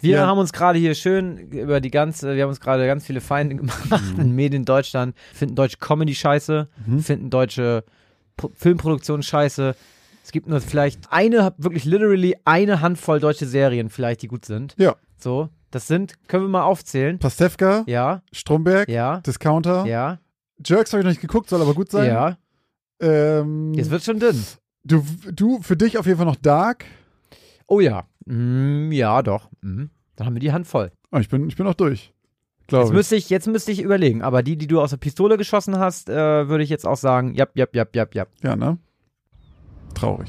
Wir Ja. haben uns gerade hier schön über die ganze, wir haben uns gerade ganz viele Feinde gemacht Mhm. in Medien Deutschland, finden deutsche Comedy scheiße, finden deutsche Pro Filmproduktion scheiße. Es gibt nur vielleicht eine, wirklich literally eine Handvoll deutsche Serien vielleicht, die gut sind. Ja. So, das sind, können wir mal aufzählen? Pastewka, Ja, Stromberg, ja, Discounter. ja, Jerks habe ich noch nicht geguckt, soll aber gut sein. ja. Ähm, Jetzt wird schon dünn. du, du, für dich auf jeden Fall noch Dark. Oh ja. Mm, ja, doch. Mm. Dann haben wir die Hand voll. Oh, ich, bin, ich bin auch durch. Jetzt ich. müsste ich, jetzt müsste ich überlegen, aber die, die du aus der Pistole geschossen hast, äh, würde ich jetzt auch sagen, jap, jap, jap, jap, jap. Ja, ne? Traurig.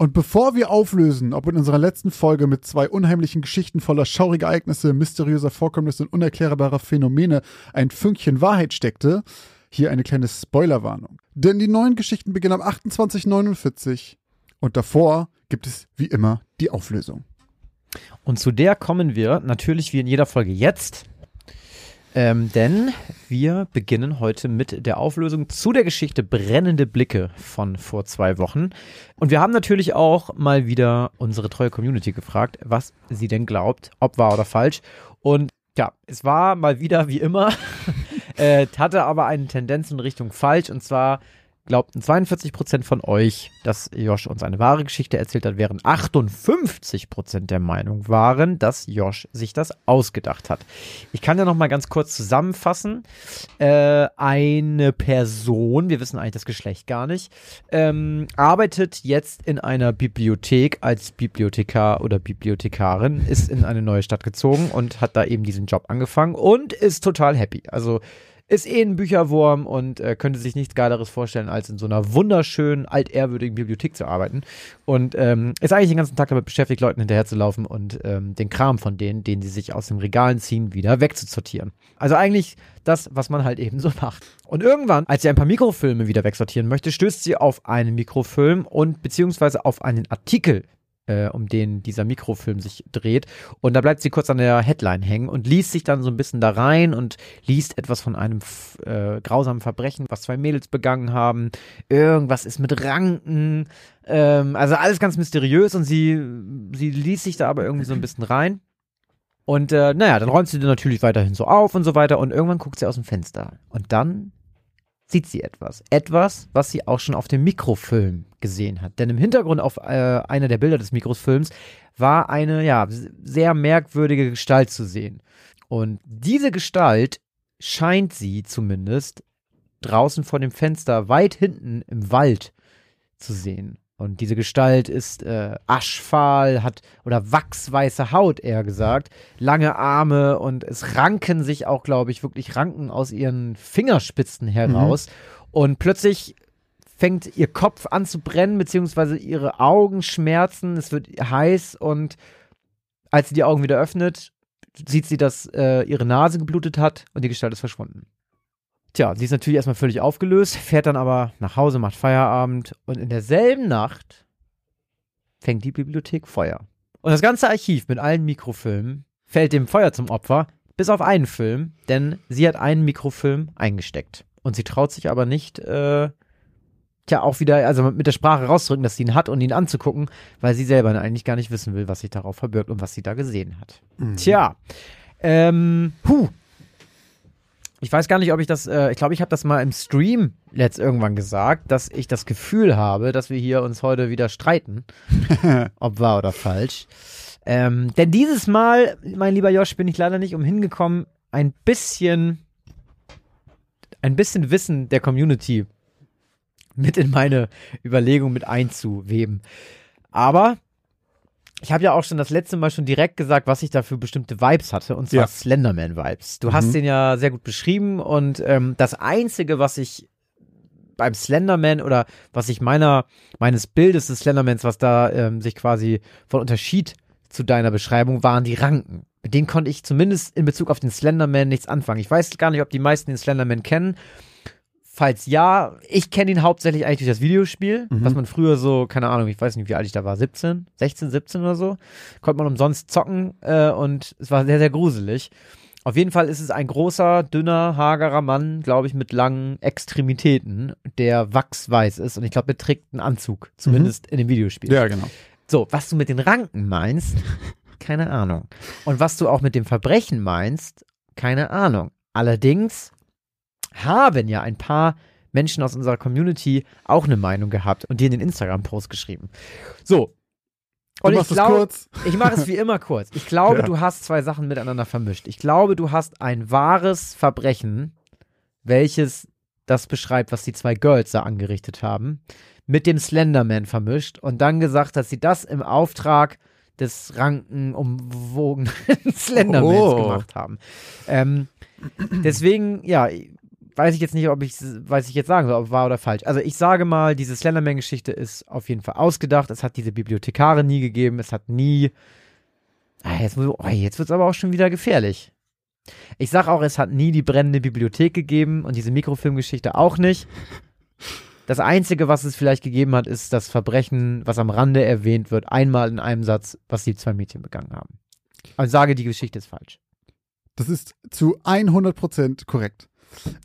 Und bevor wir auflösen, ob in unserer letzten Folge mit zwei unheimlichen Geschichten voller schauriger Ereignisse, mysteriöser Vorkommnisse und unerklärbarer Phänomene ein Fünkchen Wahrheit steckte, hier eine kleine Spoilerwarnung. Denn die neuen Geschichten beginnen ab 2849 und davor gibt es wie immer die Auflösung. Und zu der kommen wir natürlich wie in jeder Folge jetzt. Ähm, denn wir beginnen heute mit der Auflösung zu der Geschichte Brennende Blicke von vor zwei Wochen. Und wir haben natürlich auch mal wieder unsere treue Community gefragt, was sie denn glaubt, ob wahr oder falsch. Und ja, es war mal wieder wie immer, äh, hatte aber eine Tendenz in Richtung falsch. Und zwar glaubten 42% von euch, dass Josh uns eine wahre Geschichte erzählt hat, während 58% der Meinung waren, dass Josh sich das ausgedacht hat. Ich kann ja noch mal ganz kurz zusammenfassen. Äh, eine Person, wir wissen eigentlich das Geschlecht gar nicht, ähm, arbeitet jetzt in einer Bibliothek als Bibliothekar oder Bibliothekarin, ist in eine neue Stadt gezogen und hat da eben diesen Job angefangen und ist total happy. Also ist eh ein Bücherwurm und äh, könnte sich nichts Geileres vorstellen, als in so einer wunderschönen, altehrwürdigen Bibliothek zu arbeiten. Und ähm, ist eigentlich den ganzen Tag damit beschäftigt, Leuten hinterherzulaufen und ähm, den Kram von denen, den sie sich aus den Regalen ziehen, wieder wegzusortieren. Also eigentlich das, was man halt eben so macht. Und irgendwann, als sie ein paar Mikrofilme wieder wegsortieren möchte, stößt sie auf einen Mikrofilm und beziehungsweise auf einen Artikel äh, um den dieser Mikrofilm sich dreht. Und da bleibt sie kurz an der Headline hängen und liest sich dann so ein bisschen da rein und liest etwas von einem äh, grausamen Verbrechen, was zwei Mädels begangen haben. Irgendwas ist mit Ranken. Ähm, also alles ganz mysteriös und sie, sie liest sich da aber irgendwie so ein bisschen rein. Und äh, naja, dann räumt sie natürlich weiterhin so auf und so weiter und irgendwann guckt sie aus dem Fenster. Und dann sieht sie etwas. Etwas, was sie auch schon auf dem Mikrofilm gesehen hat. Denn im Hintergrund auf äh, einer der Bilder des Mikrofilms war eine, ja, sehr merkwürdige Gestalt zu sehen. Und diese Gestalt scheint sie zumindest draußen vor dem Fenster weit hinten im Wald zu sehen. Und diese Gestalt ist äh, aschfahl, hat oder wachsweiße Haut, eher gesagt, lange Arme und es ranken sich auch, glaube ich, wirklich Ranken aus ihren Fingerspitzen heraus. Und plötzlich fängt ihr Kopf an zu brennen, beziehungsweise ihre Augen schmerzen, es wird heiß und als sie die Augen wieder öffnet, sieht sie, dass äh, ihre Nase geblutet hat und die Gestalt ist verschwunden. Tja, sie ist natürlich erstmal völlig aufgelöst, fährt dann aber nach Hause, macht Feierabend und in derselben Nacht fängt die Bibliothek Feuer. Und das ganze Archiv mit allen Mikrofilmen fällt dem Feuer zum Opfer, bis auf einen Film, denn sie hat einen Mikrofilm eingesteckt. Und sie traut sich aber nicht, äh, tja, auch wieder, also mit der Sprache rauszudrücken, dass sie ihn hat und ihn anzugucken, weil sie selber eigentlich gar nicht wissen will, was sich darauf verbirgt und was sie da gesehen hat. Tja, ähm, puh. Ich weiß gar nicht, ob ich das, äh, ich glaube, ich habe das mal im Stream letzt irgendwann gesagt, dass ich das Gefühl habe, dass wir hier uns heute wieder streiten, ob wahr oder falsch. Ähm, denn dieses Mal, mein lieber Josh, bin ich leider nicht umhin gekommen, ein bisschen, ein bisschen Wissen der Community mit in meine Überlegung mit einzuweben. Aber ich habe ja auch schon das letzte Mal schon direkt gesagt, was ich da für bestimmte Vibes hatte, und zwar Ja. Slenderman-Vibes. Du Mhm. hast den ja sehr gut beschrieben und ähm, das Einzige, was ich beim Slenderman oder was ich meiner, meines Bildes des Slendermans, was da ähm, sich quasi von unterschied zu deiner Beschreibung, waren die Ranken. Mit denen konnte ich zumindest in Bezug auf den Slenderman nichts anfangen. Ich weiß gar nicht, ob die meisten den Slenderman kennen. Falls ja, ich kenne ihn hauptsächlich eigentlich durch das Videospiel, Mhm. was man früher so, keine Ahnung, ich weiß nicht, wie alt ich da war, 17, 16, 17 oder so, konnte man umsonst zocken äh, und es war sehr, sehr gruselig. Auf jeden Fall ist es ein großer, dünner, hagerer Mann, glaube ich, mit langen Extremitäten, der wachsweiß ist und ich glaube, der trägt einen Anzug, zumindest in dem Videospiel. Ja, genau. So, was du mit den Ranken meinst, keine Ahnung. Und was du auch mit dem Verbrechen meinst, keine Ahnung. Allerdings haben ja ein paar Menschen aus unserer Community auch eine Meinung gehabt und dir in den Instagram-Post geschrieben. So. Und ich glaube, ich mache es wie immer kurz. Ich glaube, Ja. du hast zwei Sachen miteinander vermischt. Ich glaube, du hast ein wahres Verbrechen, welches das beschreibt, was die zwei Girls da angerichtet haben, mit dem Slenderman vermischt und dann gesagt, dass sie das im Auftrag des rankenumwogenen Slendermans Oh. gemacht haben. Ähm, deswegen, ja, weiß ich jetzt nicht, ob ich, weiß ich jetzt sagen soll, ob wahr oder falsch. Also ich sage mal, diese Slenderman-Geschichte ist auf jeden Fall ausgedacht. Es hat diese Bibliothekare nie gegeben. Es hat nie. Ah, jetzt oh, jetzt wird es aber auch schon wieder gefährlich. Ich sag auch, es hat nie die brennende Bibliothek gegeben und diese Mikrofilmgeschichte auch nicht. Das Einzige, was es vielleicht gegeben hat, ist das Verbrechen, was am Rande erwähnt wird, einmal in einem Satz, was die zwei Mädchen begangen haben. Ich sage, die Geschichte ist falsch. Das ist zu 100% korrekt.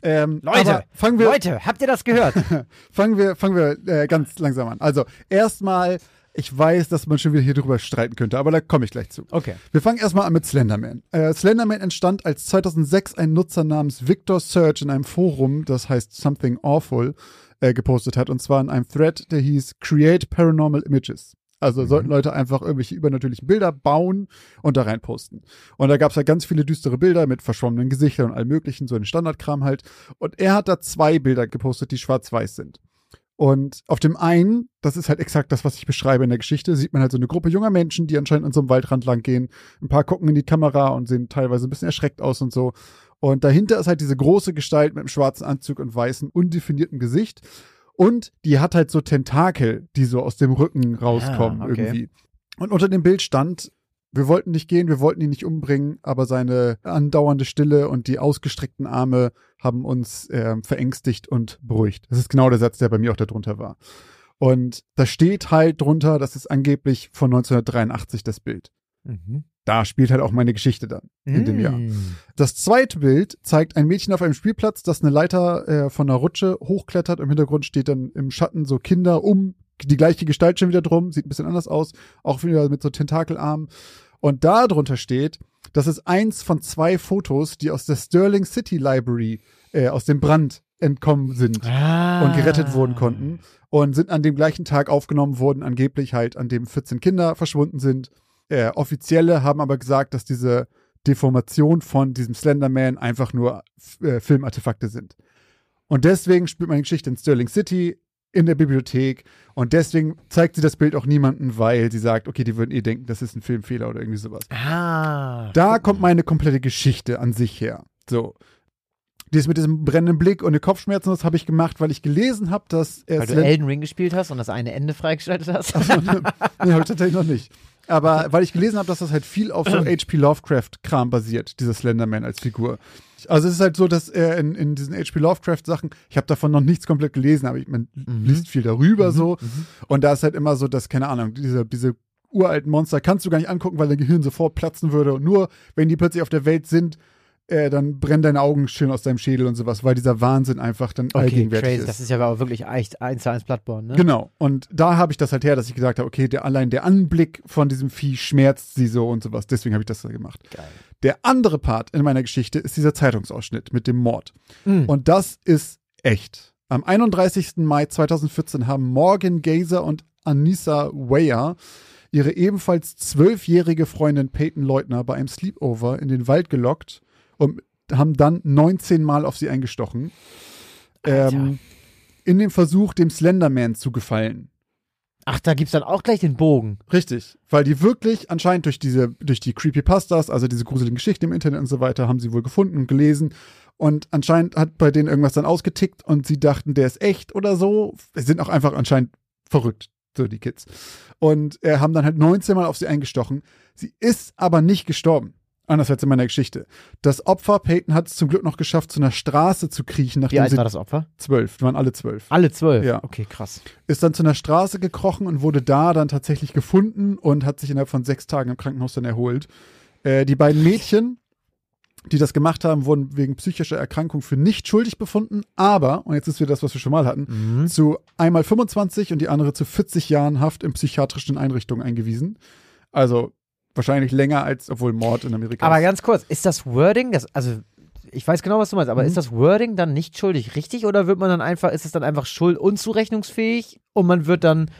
Ähm, Leute, fangen wir, Leute, habt ihr das gehört? fangen wir, fangen wir äh, ganz langsam an. Also, erstmal, ich weiß, dass man schon wieder hier drüber streiten könnte, aber da komme ich gleich zu. Okay. Wir fangen erstmal an mit Slenderman. Äh, Slenderman entstand, als 2006 ein Nutzer namens Victor Search in einem Forum, das heißt Something Awful, äh, gepostet hat. Und zwar in einem Thread, der hieß Create Paranormal Images. Also sollten Leute einfach irgendwelche übernatürlichen Bilder bauen und da rein posten. Und da gab es halt ganz viele düstere Bilder mit verschwommenen Gesichtern und allem möglichen, so ein Standardkram halt. Und er hat da zwei Bilder gepostet, die schwarz-weiß sind. Und auf dem einen, das ist halt exakt das, was ich beschreibe in der Geschichte, sieht man halt so eine Gruppe junger Menschen, die anscheinend an so einem Waldrand lang gehen. Ein paar gucken in die Kamera und sehen teilweise ein bisschen erschreckt aus und so. Und dahinter ist halt diese große Gestalt mit einem schwarzen Anzug und weißen, undefinierten Gesicht. Und die hat halt so Tentakel, die so aus dem Rücken rauskommen Ah, okay. irgendwie. Und unter dem Bild stand, wir wollten nicht gehen, wir wollten ihn nicht umbringen, aber seine andauernde Stille und die ausgestreckten Arme haben uns ähm, verängstigt und beruhigt. Das ist genau der Satz, der bei mir auch darunter war. Und da steht halt drunter, das ist angeblich von 1983 das Bild. Mhm. Da spielt halt auch meine Geschichte dann in dem Jahr. Mm. Das zweite Bild zeigt ein Mädchen auf einem Spielplatz, das eine Leiter äh, von einer Rutsche hochklettert. Im Hintergrund steht dann im Schatten so Kinder um die gleiche Gestalt schon wieder drum. Sieht ein bisschen anders aus. Auch wieder mit so Tentakelarmen. Und da drunter steht, das ist eins von zwei Fotos, die aus der Sterling City Library äh, aus dem Brand entkommen sind Ah. und gerettet wurden konnten und sind an dem gleichen Tag aufgenommen worden, angeblich halt, an dem 14 Kinder verschwunden sind. Äh, Offizielle haben aber gesagt, dass diese Deformation von diesem Slenderman einfach nur äh, Filmartefakte sind. Und deswegen spielt meine Geschichte in Sterling City in der Bibliothek und deswegen zeigt sie das Bild auch niemandem, weil sie sagt, okay, die würden eh denken, das ist ein Filmfehler oder irgendwie sowas. Ah. Da kommt meine komplette Geschichte an sich her. So. Dies mit diesem brennenden Blick und den Kopfschmerzen, das habe ich gemacht, weil ich gelesen habe, dass er Weil du Slend- Elden Ring gespielt hast und das eine Ende freigeschaltet hast. nee, habe ich tatsächlich noch nicht. Aber weil ich gelesen habe, dass das halt viel auf so H.P. Lovecraft-Kram basiert, dieser Slenderman als Figur. Also es ist halt so, dass er in, in diesen H.P. Lovecraft-Sachen, ich habe davon noch nichts komplett gelesen, aber ich, man liest viel darüber so. Und da ist halt immer so, dass, keine Ahnung, diese, diese uralten Monster kannst du gar nicht angucken, weil dein Gehirn sofort platzen würde. Und nur wenn die plötzlich auf der Welt sind, äh, dann brennen deine Augen schön aus deinem Schädel und sowas, weil dieser Wahnsinn einfach dann Okay, allgegenwärtig crazy. ist. Das ist ja aber wirklich echt eins zu eins Bloodborne, ne? Genau. Und da habe ich das halt her, dass ich gesagt habe, okay, der, allein der Anblick von diesem Vieh schmerzt sie so und sowas. Deswegen habe ich das da gemacht. Geil. Der andere Part in meiner Geschichte ist dieser Zeitungsausschnitt mit dem Mord. Mhm. Und das ist echt. Am 31. Mai 2014 haben Morgan Gazer und Anissa Weyer ihre ebenfalls zwölfjährige Freundin Peyton Leutner bei einem Sleepover in den Wald gelockt und haben dann 19 Mal auf sie eingestochen. Ähm, in dem Versuch, dem Slenderman zu gefallen. Ach, da gibt's dann auch gleich den Bogen. Richtig, weil die wirklich anscheinend durch diese, durch die Creepypastas, also diese gruseligen Geschichten im Internet und so weiter, haben sie wohl gefunden und gelesen. Und anscheinend hat bei denen irgendwas dann ausgetickt und sie dachten, der ist echt oder so. Sie sind auch einfach anscheinend verrückt, so die Kids. Und äh, haben dann halt 19 Mal auf sie eingestochen. Sie ist aber nicht gestorben. Anders als in meiner Geschichte. Das Opfer, Peyton, hat es zum Glück noch geschafft, zu einer Straße zu kriechen, Wie nachdem alt sie war das Opfer? zwölf, die waren alle zwölf. Alle zwölf. Ja. Okay, krass. Ist dann zu einer Straße gekrochen und wurde da dann tatsächlich gefunden und hat sich innerhalb von sechs Tagen im Krankenhaus dann erholt. Äh, die beiden Mädchen, die das gemacht haben, wurden wegen psychischer Erkrankung für nicht schuldig befunden, aber, und jetzt ist wieder das, was wir schon mal hatten, Mhm. zu einmal 25 und die andere zu 40 Jahren Haft in psychiatrischen Einrichtungen eingewiesen. Also wahrscheinlich länger als, obwohl Mord in Amerika Aber ist. ganz kurz, ist das Wording, das, also ich weiß genau, was du meinst, aber Mhm. ist das Wording dann nicht schuldig richtig oder wird man dann einfach, ist es dann einfach schuld unzurechnungsfähig und man wird dann,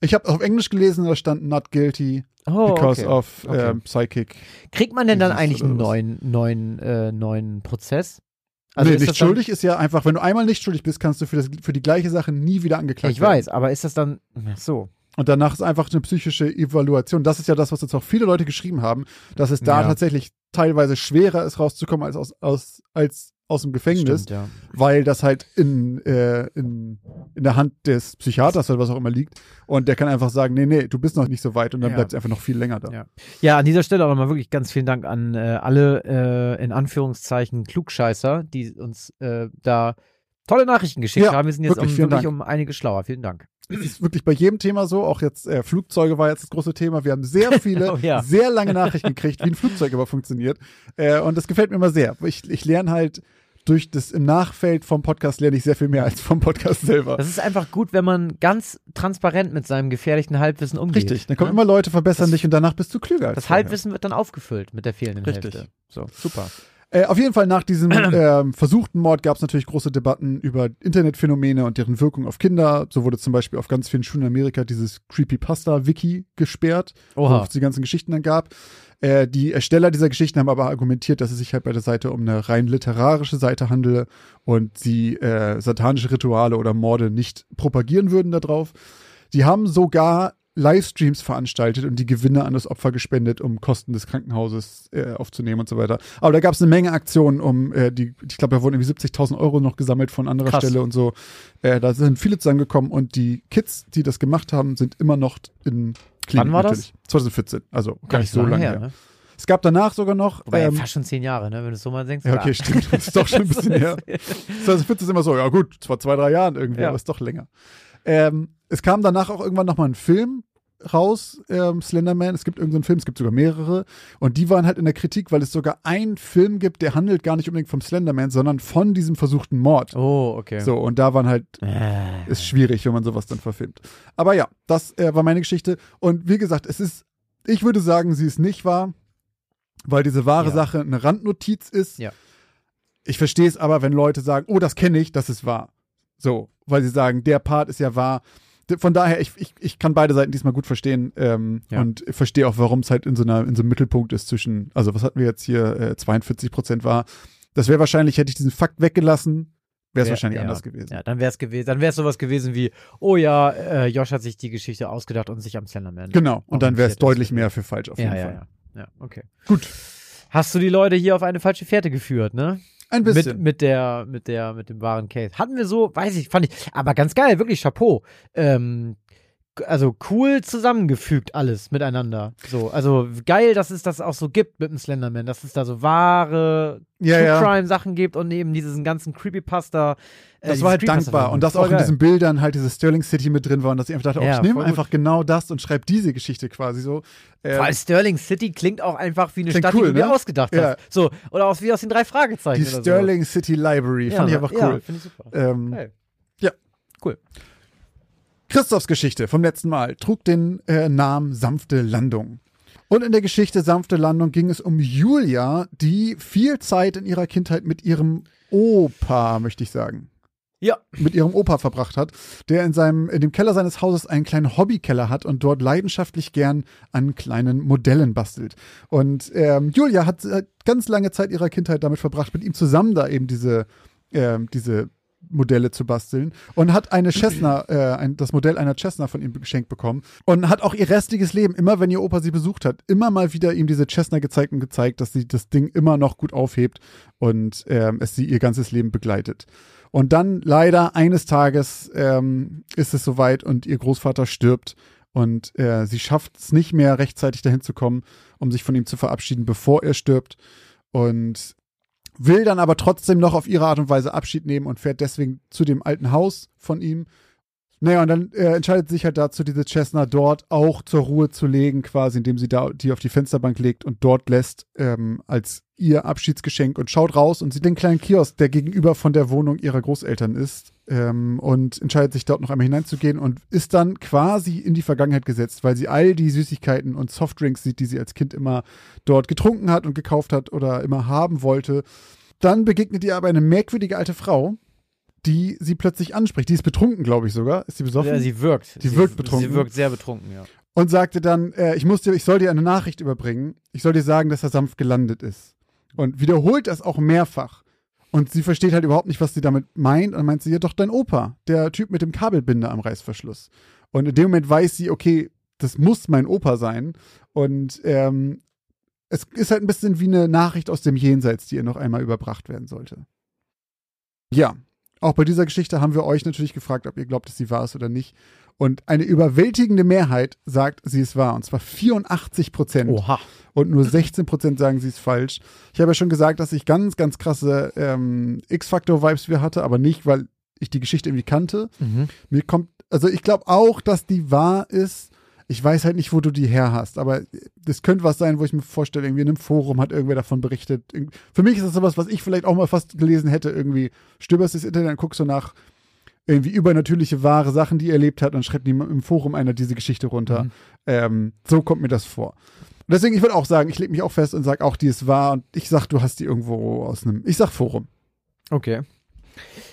Ich habe auf Englisch gelesen, da stand not guilty oh, because okay. of Okay. ähm, psychic. Kriegt man denn dann eigentlich einen neuen, neuen, äh, neuen Prozess? nee, Also ist nicht schuldig ist ja einfach, wenn du einmal nicht schuldig bist, kannst du für, das, für die gleiche Sache nie wieder angeklagt Ich werden. weiß, aber ist das dann, ach so. Und danach ist einfach eine psychische Evaluation. Das ist ja das, was jetzt auch viele Leute geschrieben haben, dass es da Ja. tatsächlich teilweise schwerer ist, rauszukommen als aus, aus, als aus dem Gefängnis, Stimmt, ja. weil das halt in, äh, in, in der Hand des Psychiaters oder was auch immer liegt. Und der kann einfach sagen, nee, nee, du bist noch nicht so weit und dann Ja. bleibt es einfach noch viel länger da. Ja. Ja, an dieser Stelle auch nochmal wirklich ganz vielen Dank an äh, alle, äh, in Anführungszeichen, Klugscheißer, die uns äh, da tolle Nachrichten geschickt Ja, haben. Wir sind jetzt wirklich, um, wirklich um einige schlauer. Vielen Dank. Es ist wirklich bei jedem Thema so, auch jetzt äh, Flugzeuge war jetzt das große Thema. Wir haben sehr viele, Oh ja. sehr lange Nachrichten gekriegt, wie ein Flugzeug aber funktioniert. Äh, und das gefällt mir immer sehr. Ich, ich lerne halt durch das im Nachfeld vom Podcast lerne ich sehr viel mehr als vom Podcast selber. Das ist einfach gut, wenn man ganz transparent mit seinem gefährlichen Halbwissen umgeht. Richtig. Dann kommen ne? immer Leute, verbessern Das- dich und danach bist du klüger. Als Das. Halbwissen wird dann aufgefüllt mit der fehlenden Richtig. Hälfte. So, super. Äh, auf jeden Fall nach diesem ähm, versuchten Mord gab es natürlich große Debatten über Internetphänomene und deren Wirkung auf Kinder. So wurde zum Beispiel auf ganz vielen Schulen in Amerika dieses Creepypasta-Wiki gesperrt, wo Oha. es die ganzen Geschichten dann gab. Äh, die Ersteller dieser Geschichten haben aber argumentiert, dass es sich halt bei der Seite um eine rein literarische Seite handele und sie äh, satanische Rituale oder Morde nicht propagieren würden darauf. Die haben sogar Livestreams veranstaltet und die Gewinne an das Opfer gespendet, um Kosten des Krankenhauses äh, aufzunehmen und so weiter. Aber da gab es eine Menge Aktionen, um äh, die, ich glaube, da wurden irgendwie 70.000 Euro noch gesammelt von anderer Krass. Stelle und so. Äh, da sind viele zusammengekommen und die Kids, die das gemacht haben, sind immer noch in Klinik Wann war das? natürlich. 2014, also gar nicht so lange her. Ne? Es gab danach sogar noch. Wobei, ähm, fast schon zehn Jahre, ne? wenn du es so mal denkst. ja, okay, stimmt. Das ist doch schon ein bisschen her. 2014 ist immer so, ja gut, vor zwei, drei Jahren irgendwie, Ja. aber ist doch länger. Ähm, es kam danach auch irgendwann nochmal ein Film raus, ähm, Slenderman. Es gibt irgendeinen Film, es gibt sogar mehrere. Und die waren halt in der Kritik, weil es sogar einen Film gibt, der handelt gar nicht unbedingt vom Slenderman, sondern von diesem versuchten Mord. Oh, okay. So, und da waren halt Äh, ist schwierig, wenn man sowas dann verfilmt. Aber ja, das äh, war meine Geschichte. Und wie gesagt, es ist, ich würde sagen, sie ist nicht wahr, weil diese wahre Ja. Sache eine Randnotiz ist. Ja. Ich verstehe es aber, wenn Leute sagen, oh, das kenne ich, das ist wahr. So, weil sie sagen, der Part ist ja wahr. Von daher, ich, ich, ich kann beide Seiten diesmal gut verstehen ähm, Ja. und verstehe auch, warum es halt in so, einer, in so einem Mittelpunkt ist zwischen, also was hatten wir jetzt hier, äh, 42 Prozent war. Das wäre wahrscheinlich, hätte ich diesen Fakt weggelassen, wäre es Wär- wahrscheinlich ja, anders gewesen. Ja, dann wäre es gewesen, dann wäre es sowas gewesen wie, oh ja, äh, Josh hat sich die Geschichte ausgedacht und sich am Slenderman. Genau, und dann wäre es deutlich mehr für falsch auf jeden Ja, ja, Fall. ja. Ja, okay. Gut. Hast du die Leute hier auf eine falsche Fährte geführt, ne? Ein Mit, bisschen. mit der, mit der, mit dem wahren Case. Hatten wir so, weiß ich, fand ich, aber ganz geil, wirklich Chapeau. Ähm, also cool zusammengefügt alles miteinander. So, also geil, dass es das auch so gibt mit dem Slenderman, dass es da so wahre ja, True ja. Crime Sachen gibt und eben diesen ganzen Creepypasta. äh, Das war halt dankbar. Und dass auch in geil. diesen Bildern halt diese Sterling City mit drin war und dass ich einfach dachte, oh, Ja, ich nehme einfach genau das und schreibe diese Geschichte quasi so. Ähm, Weil Sterling City klingt auch einfach wie eine Stadt, cool, die du ne? ausgedacht Ja. hast. So, oder aus, wie aus den drei Fragezeichen. die Sterling City Library. so. Fand ich einfach Ja, cool. finde ich super. Ähm, Geil. ja. Cool. Christophs Geschichte vom letzten Mal trug den äh, Namen Sanfte Landung. Und in der Geschichte Sanfte Landung ging es um Julia, die viel Zeit in ihrer Kindheit mit ihrem Opa, möchte ich sagen, Ja. mit ihrem Opa verbracht hat, der in seinem in dem Keller seines Hauses einen kleinen Hobbykeller hat und dort leidenschaftlich gern an kleinen Modellen bastelt. Und ähm, Julia hat äh, ganz lange Zeit ihrer Kindheit damit verbracht, mit ihm zusammen da eben diese ähm, diese Modelle zu basteln und hat eine Cessna, äh, ein, das Modell einer Cessna von ihm geschenkt bekommen und hat auch ihr restliches Leben, immer wenn ihr Opa sie besucht hat, immer mal wieder ihm diese Cessna gezeigt und gezeigt, dass sie das Ding immer noch gut aufhebt und ähm, es sie ihr ganzes Leben begleitet. Und dann leider eines Tages ähm, ist es soweit und ihr Großvater stirbt und äh, sie schafft es nicht mehr rechtzeitig dahin zu kommen, um sich von ihm zu verabschieden, bevor er stirbt und will dann aber trotzdem noch auf ihre Art und Weise Abschied nehmen und fährt deswegen zu dem alten Haus von ihm. Naja, und dann äh, entscheidet sich halt dazu, diese Cessna dort auch zur Ruhe zu legen, quasi, indem sie da die auf die Fensterbank legt und dort lässt ähm, als ihr Abschiedsgeschenk und schaut raus und sieht den kleinen Kiosk, der gegenüber von der Wohnung ihrer Großeltern ist ähm, und entscheidet sich dort noch einmal hineinzugehen und ist dann quasi in die Vergangenheit gesetzt, weil sie all die Süßigkeiten und Softdrinks sieht, die sie als Kind immer dort getrunken hat und gekauft hat oder immer haben wollte. Dann begegnet ihr aber eine merkwürdige alte Frau, die sie plötzlich anspricht. Die ist betrunken, glaube ich sogar. Ist sie besoffen? Ja, sie wirkt. Die sie, wirkt betrunken. Sie wirkt sehr betrunken, ja. und sagte dann, äh, ich muss dir, ich soll dir eine Nachricht überbringen. Ich soll dir sagen, dass er sanft gelandet ist. Und wiederholt das auch mehrfach. Und sie versteht halt überhaupt nicht, was sie damit meint. Und dann meint sie, ja doch dein Opa, der Typ mit dem Kabelbinder am Reißverschluss. Und in dem Moment weiß sie, okay, das muss mein Opa sein. Und ähm, es ist halt ein bisschen wie eine Nachricht aus dem Jenseits, die ihr noch einmal überbracht werden sollte. Ja, auch bei dieser Geschichte haben wir euch natürlich gefragt, ob ihr glaubt, dass sie wahr ist oder nicht. Und eine überwältigende Mehrheit sagt, sie ist wahr. Und zwar 84 Prozent. Oha. Und nur 16 Prozent sagen, sie ist falsch. Ich habe ja schon gesagt, dass ich ganz, ganz krasse ähm, X-Factor-Vibes wir hatte, aber nicht, weil ich die Geschichte irgendwie kannte. Mhm. Mir kommt, also ich glaube auch, dass die wahr ist. Ich weiß halt nicht, wo du die her hast, aber das könnte was sein, wo ich mir vorstelle, irgendwie in einem Forum hat irgendwer davon berichtet. Für mich ist das sowas, was ich vielleicht auch mal fast gelesen hätte, irgendwie stöberst das Internet und guckst so nach irgendwie übernatürliche wahre Sachen, die er erlebt hat und schreibt im Forum einer diese Geschichte runter. Mhm. Ähm, so kommt mir das vor. Und deswegen, ich würde auch sagen, ich lege mich auch fest und sage auch, die ist wahr und ich sag, du hast die irgendwo aus einem, ich sag Forum. Okay.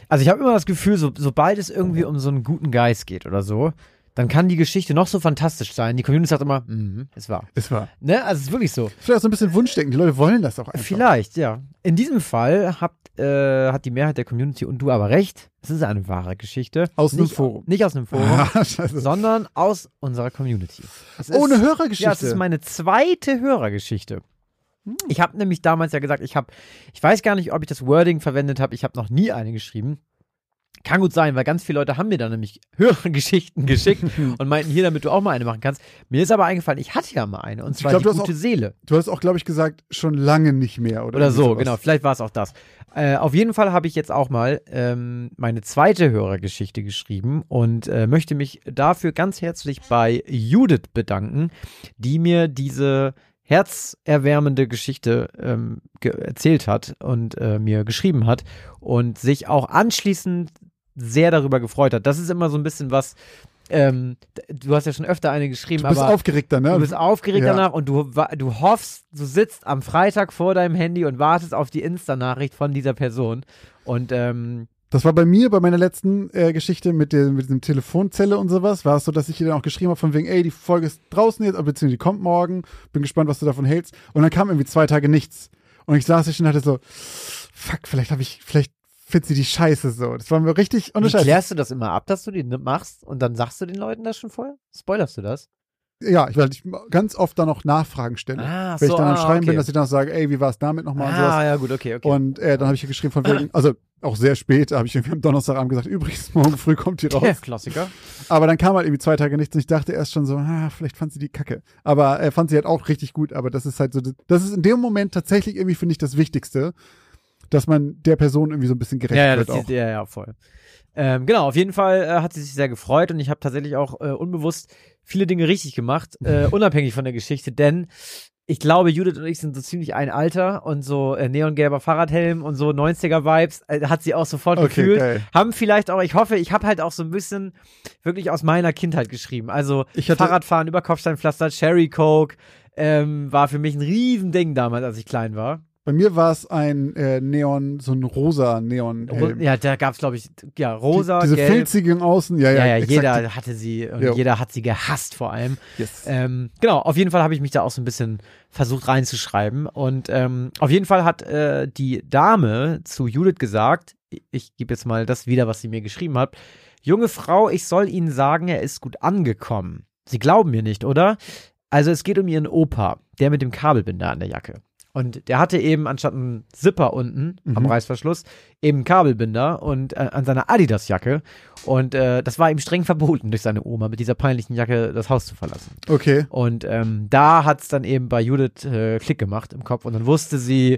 Also ich habe immer das Gefühl, so, sobald es irgendwie um so einen guten Geist geht oder so, dann kann die Geschichte noch so fantastisch sein. Die Community sagt immer, mhm, ist wahr. Ist wahr. Ne? Also es ist wirklich so. Vielleicht auch so ein bisschen Wunschdenken. Die Leute wollen das auch einfach. Vielleicht, ja. In diesem Fall habt, äh, hat die Mehrheit der Community und du aber recht. Es ist eine wahre Geschichte. Aus einem nicht, Forum. Nicht aus einem Forum, sondern aus unserer Community. Es Oh, ist- Hörergeschichte. Ja, es ist meine zweite Hörergeschichte. Ich habe nämlich damals ja gesagt, ich habe, ich weiß gar nicht, ob ich das Wording verwendet habe, ich habe noch nie eine geschrieben. Kann gut sein, weil ganz viele Leute haben mir dann nämlich Hörergeschichten geschickt und meinten hier, damit du auch mal eine machen kannst. Mir ist aber eingefallen, ich hatte ja mal eine und zwar glaub, die gute Seele. Du hast auch, glaube ich, gesagt, schon lange nicht mehr, oder? Oder so, sowas. genau. Vielleicht war es auch das. Äh, auf jeden Fall habe ich jetzt auch mal ähm, meine zweite Hörergeschichte geschrieben und äh, möchte mich dafür ganz herzlich bei Judith bedanken, die mir diese herzerwärmende Geschichte ähm, ge erzählt hat und äh, mir geschrieben hat und sich auch anschließend sehr darüber gefreut hat. Das ist immer so ein bisschen was. Ähm, du hast ja schon öfter eine geschrieben, Du bist aber aufgeregter, ne? Du bist aufgeregt Ja. danach und du, du hoffst, du sitzt am Freitag vor deinem Handy und wartest auf die Insta-Nachricht von dieser Person. Und ähm, Das war bei mir, bei meiner letzten äh, Geschichte mit, der, mit diesem Telefonzelle und sowas, war es so, dass ich ihr dann auch geschrieben habe von wegen, ey, die Folge ist draußen jetzt, beziehungsweise die kommt morgen, bin gespannt, was du davon hältst. Und dann kam irgendwie zwei Tage nichts. Und ich saß hier schon und hatte so, fuck, vielleicht habe ich, vielleicht findet sie die Scheiße so. Das war mir richtig ohne wie Scheiß. klärst du das immer ab, dass du die machst und dann sagst du den Leuten das schon vorher? Spoilerst du das? Ja, ich, weil ich ganz oft dann noch Nachfragen stelle. Ah, Wenn ich so, dann am ah, Schreiben okay. bin, dass ich dann noch sage, ey, wie war es damit nochmal Ah, ja, gut, okay, okay. Und äh, dann habe ich geschrieben von wegen, also auch sehr spät, habe ich irgendwie am Donnerstagabend gesagt, übrigens, morgen früh kommt die raus. ja, Klassiker. Aber dann kam halt irgendwie zwei Tage nichts und ich dachte erst schon so, ah, vielleicht fand sie die Kacke. Aber äh, fand sie halt auch richtig gut. Aber das ist halt so, das ist in dem Moment tatsächlich irgendwie, finde ich, das Wichtigste, dass man der Person irgendwie so ein bisschen gerecht Ja, ja, wird das auch. ist, ja, ja, voll. Ähm, genau, auf jeden Fall äh, hat sie sich sehr gefreut und ich habe tatsächlich auch äh, unbewusst viele Dinge richtig gemacht, äh, unabhängig von der Geschichte, denn ich glaube, Judith und ich sind so ziemlich ein Alter und so äh, neongelber Fahrradhelm und so 90er-Vibes äh, hat sie auch sofort Okay, gefühlt. geil. Haben vielleicht auch, ich hoffe, ich habe halt auch so ein bisschen wirklich aus meiner Kindheit geschrieben. Also Ich hatte- Fahrradfahren über Kopfsteinpflaster, Cherry Coke ähm, war für mich ein Riesending damals, als ich klein war. Bei mir war es ein äh, Neon, so ein rosa neon Ro- Ja, da gab's glaube ich, ja, rosa, Die, diese gelb. filzigen Außen, ja, ja. Ja, ja, jeder hatte sie und Jo. jeder hat sie gehasst vor allem. Yes. Ähm, genau, auf jeden Fall habe ich mich da auch so ein bisschen versucht reinzuschreiben. Und ähm, auf jeden Fall hat äh, die Dame zu Judith gesagt, ich gebe jetzt mal das wieder, was sie mir geschrieben hat. Junge Frau, ich soll Ihnen sagen, er ist gut angekommen. Sie glauben mir nicht, oder? Also es geht um Ihren Opa, der mit dem Kabelbinder an der Jacke. Und der hatte eben anstatt einen Zipper unten am Mhm. Reißverschluss eben einen Kabelbinder und äh, an seiner Adidas-Jacke. Und äh, das war ihm streng verboten durch seine Oma, mit dieser peinlichen Jacke das Haus zu verlassen. Okay. Und ähm, da hat es dann eben bei Judith äh, Klick gemacht im Kopf und dann wusste sie,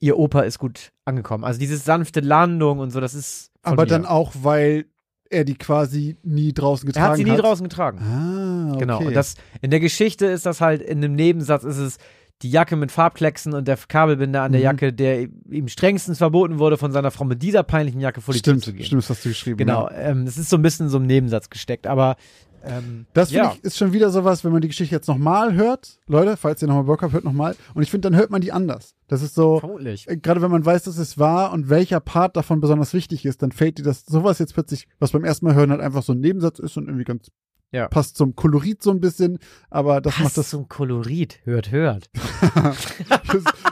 ihr Opa ist gut angekommen. Also diese sanfte Landung und so, das ist. Aber ihr. dann auch, weil er die quasi nie draußen Er getragen hat sie nie draußen getragen. Ah, okay. Genau. Und das in der Geschichte ist das halt, in einem Nebensatz ist es die Jacke mit Farbklecksen und der Kabelbinder an der Mhm. Jacke, der ihm strengstens verboten wurde, von seiner Frau mit dieser peinlichen Jacke vor die stimmt, Tür zu gehen. stimmt, das hast du geschrieben. Genau. Ja. Ähm, das ist so ein bisschen in so einem Nebensatz gesteckt, aber ähm, Das finde ja. ich ist schon wieder sowas, wenn man die Geschichte jetzt nochmal hört. Leute, falls ihr nochmal Bock habt, hört nochmal. Und ich finde, dann hört man die anders. Das ist so, vermutlich. äh, gerade wenn man weiß, dass es wahr und welcher Part davon besonders wichtig ist, dann fällt dir das sowas jetzt plötzlich, was beim ersten Mal hören halt einfach so ein Nebensatz ist und irgendwie ganz Ja. passt zum Kolorit so ein bisschen, aber das macht Passt das. zum Kolorit. Hört, hört.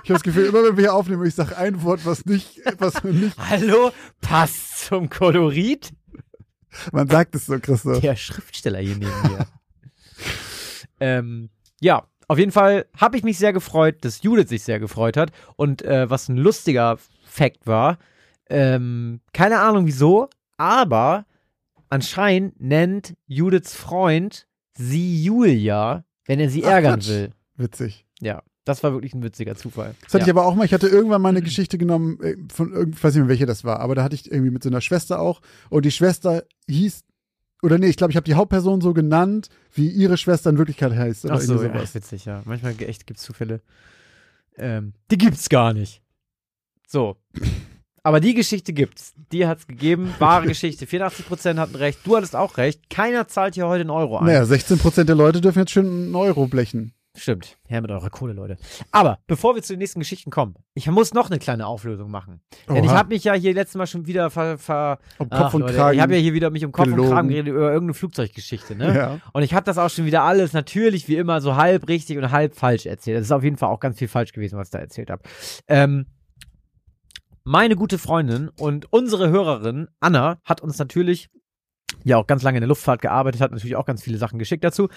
Ich habe das Gefühl, immer wenn wir hier aufnehmen, ich sage ein Wort, was nicht, was nicht, Hallo? Passt zum Kolorit? man sagt es so, Christoph. Der Schriftsteller hier neben mir. ähm, ja, auf jeden Fall habe ich mich sehr gefreut, dass Judith sich sehr gefreut hat. Und äh, was ein lustiger Fact war, ähm, keine Ahnung wieso, aber anscheinend nennt Judiths Freund sie Julia, wenn er sie Ach, ärgern Quatsch. will. Witzig. Ja, das war wirklich ein witziger Zufall. Das hatte ja. ich aber auch mal, ich hatte irgendwann mal eine Geschichte genommen, äh, von irgend, ich weiß nicht mehr, welche das war, aber da hatte ich irgendwie mit so einer Schwester auch und die Schwester hieß, oder nee, ich glaube, ich habe die Hauptperson so genannt, wie ihre Schwester in Wirklichkeit heißt oder Ach so, irgendwie ja, sowas. witzig, ja. Manchmal echt gibt's Zufälle. Ähm, die gibt's gar nicht. So. Aber die Geschichte gibt's. Die hat's gegeben. Wahre Geschichte. 84% hatten recht. Du hattest auch recht. Keiner zahlt hier heute einen Euro ein. Naja, 16% der Leute dürfen jetzt schön einen Euro blechen. Stimmt. Her mit eurer Kohle, Leute. Aber bevor wir zu den nächsten Geschichten kommen, ich muss noch eine kleine Auflösung machen. Denn ich Oha. habe mich ja hier letztes Mal schon wieder ver, ver Um Ach, Kopf und Leute, Kragen. Ich habe ja hier wieder mich um Kopf und gelogen. Kragen geredet über irgendeine Flugzeuggeschichte, ne? Ja. Und ich habe das auch schon wieder alles natürlich wie immer so halb richtig und halb falsch erzählt. Das ist auf jeden Fall auch ganz viel falsch gewesen, was ich da erzählt habe. Ähm, meine gute Freundin und unsere Hörerin Anna hat uns natürlich ja auch ganz lange in der Luftfahrt gearbeitet, hat natürlich auch ganz viele Sachen geschickt dazu.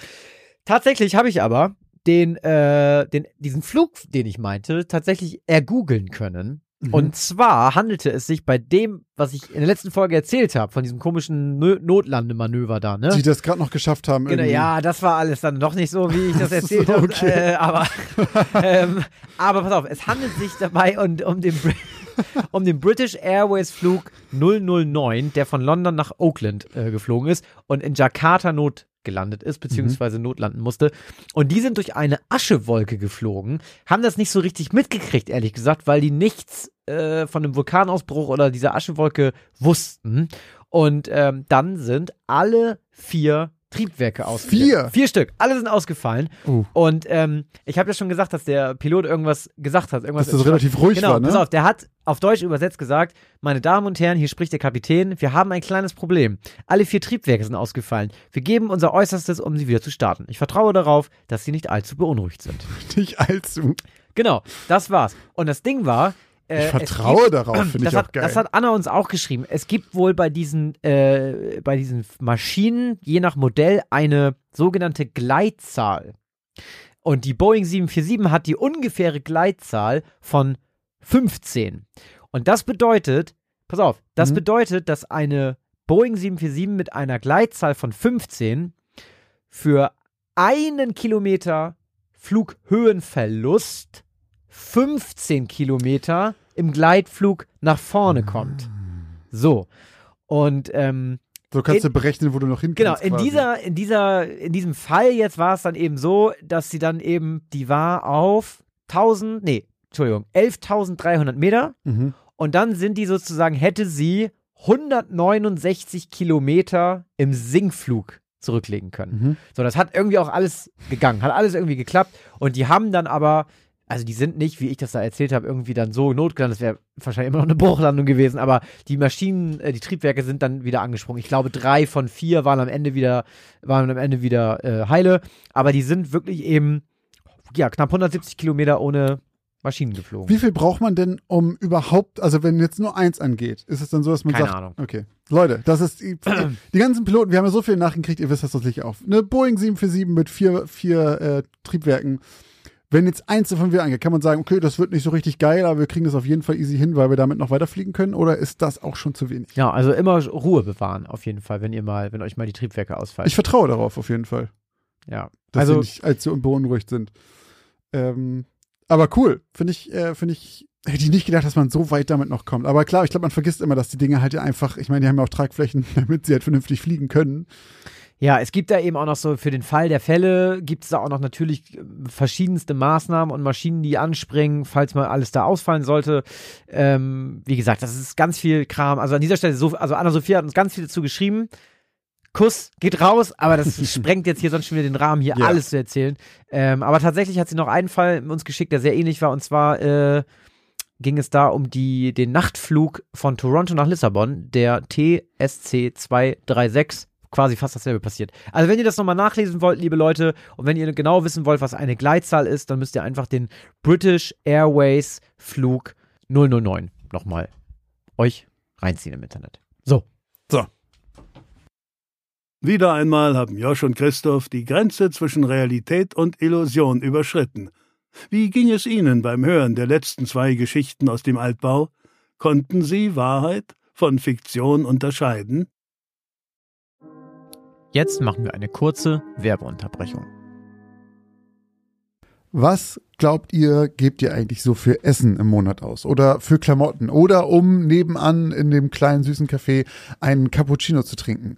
Tatsächlich habe ich aber den, äh, den, diesen Flug, den ich meinte, tatsächlich ergoogeln können. Mhm. Und zwar handelte es sich bei dem, was ich in der letzten Folge erzählt habe, von diesem komischen Nö Notlandemanöver da, ne? die das gerade noch geschafft haben. Genau, irgendwie. ja, das war alles dann noch nicht so, wie ich das erzählt habe. okay. Äh, aber, ähm, aber pass auf, es handelt sich dabei um, um, den, Bri- um den British Airways Flug 009, der von London nach Oakland äh, geflogen ist und in Jakarta notgelandet ist, beziehungsweise notlanden musste. Und die sind durch eine Aschewolke geflogen, haben das nicht so richtig mitgekriegt, ehrlich gesagt, weil die nichts äh, von dem Vulkanausbruch oder dieser Aschewolke wussten. Und ähm, dann sind alle vier Triebwerke ausgefallen. Vier? Vier Stück. Alle sind ausgefallen. Oh. Und ähm, ich habe ja schon gesagt, dass der Pilot irgendwas gesagt hat. Irgendwas Dass das relativ ruhig genau, war, ne? pass auf, der hat auf Deutsch übersetzt gesagt, meine Damen und Herren, hier spricht der Kapitän, wir haben ein kleines Problem. Alle vier Triebwerke sind ausgefallen. Wir geben unser Äußerstes, um sie wieder zu starten. Ich vertraue darauf, dass sie nicht allzu beunruhigt sind. Nicht allzu. Genau, das war's. Und das Ding war, äh, Ich vertraue gibt- darauf, finde ich auch hat, geil. Das hat Anna uns auch geschrieben. Es gibt wohl bei diesen, äh, bei diesen Maschinen, je nach Modell, eine sogenannte Gleitzahl. Und die Boeing 747 hat die ungefähre Gleitzahl von 15. Und das bedeutet, pass auf, das Mhm. bedeutet, dass eine Boeing 747 mit einer Gleitzahl von 15 für einen Kilometer Flughöhenverlust 15 Kilometer im Gleitflug nach vorne kommt. So. Und ähm, So kannst in- du berechnen, wo du noch hin Genau, in quasi. dieser, in dieser, in diesem Fall jetzt war es dann eben so, dass sie dann eben, die war auf 1000, nee, Entschuldigung, 11.300 Meter Mhm. und dann sind die sozusagen, hätte sie 169 Kilometer im Sinkflug zurücklegen können. Mhm. So, das hat irgendwie auch alles gegangen, hat alles irgendwie geklappt und die haben dann aber, also die sind nicht, wie ich das da erzählt habe, irgendwie dann so notgelandet, das wäre wahrscheinlich immer noch eine Bruchlandung gewesen, aber die Maschinen, äh, die Triebwerke sind dann wieder angesprungen. Ich glaube, drei von vier waren am Ende wieder, waren am Ende wieder äh, heile, aber die sind wirklich eben, ja, knapp 170 Kilometer ohne, Maschinen geflogen. Wie viel braucht man denn, um überhaupt, also wenn jetzt nur eins angeht, ist es dann so, dass man Keine sagt, Ahnung. okay, Leute, das ist die, die ganzen Piloten, wir haben ja so viele nachgekriegt, ihr wisst das sicher auch. Eine Boeing 747 mit vier, vier äh, Triebwerken. Wenn jetzt eins davon wieder angeht, kann man sagen, okay, das wird nicht so richtig geil, aber wir kriegen das auf jeden Fall easy hin, weil wir damit noch weiterfliegen können, oder ist das auch schon zu wenig? Ja, also immer Ruhe bewahren, auf jeden Fall, wenn ihr mal, wenn euch mal die Triebwerke ausfallen. Ich vertraue darauf auf jeden Fall, ja. dass Also, sie nicht allzu beunruhigt sind. Ähm, aber cool, finde ich, äh, finde ich, hätte ich nicht gedacht, dass man so weit damit noch kommt. Aber klar, ich glaube, man vergisst immer, dass die Dinge halt ja einfach, ich meine, die haben ja auch Tragflächen, damit sie halt vernünftig fliegen können. Ja, es gibt da eben auch noch so für den Fall der Fälle gibt es da auch noch natürlich äh, verschiedenste Maßnahmen und Maschinen, die anspringen, falls mal alles da ausfallen sollte. Ähm, wie gesagt, das ist ganz viel Kram. Also an dieser Stelle, so, also Anna-Sophia hat uns ganz viel dazu geschrieben. Kuss geht raus, aber das sprengt jetzt hier sonst schon wieder den Rahmen, hier Ja. alles zu erzählen. Ähm, aber tatsächlich hat sie noch einen Fall uns geschickt, der sehr ähnlich war, und zwar äh, ging es da um die, den Nachtflug von Toronto nach Lissabon, der TSC 236 quasi fast dasselbe passiert. Also wenn ihr das nochmal nachlesen wollt, liebe Leute, und wenn ihr genau wissen wollt, was eine Gleitzahl ist, dann müsst ihr einfach den British Airways Flug 009 nochmal euch reinziehen im Internet. Wieder einmal haben Josch und Christoph die Grenze zwischen Realität und Illusion überschritten. Wie ging es Ihnen beim Hören der letzten zwei Geschichten aus dem Altbau? Konnten Sie Wahrheit von Fiktion unterscheiden? Jetzt machen wir eine kurze Werbeunterbrechung. Was glaubt ihr, gebt ihr eigentlich so für Essen im Monat aus? Oder für Klamotten? Oder um nebenan in dem kleinen süßen Café einen Cappuccino zu trinken?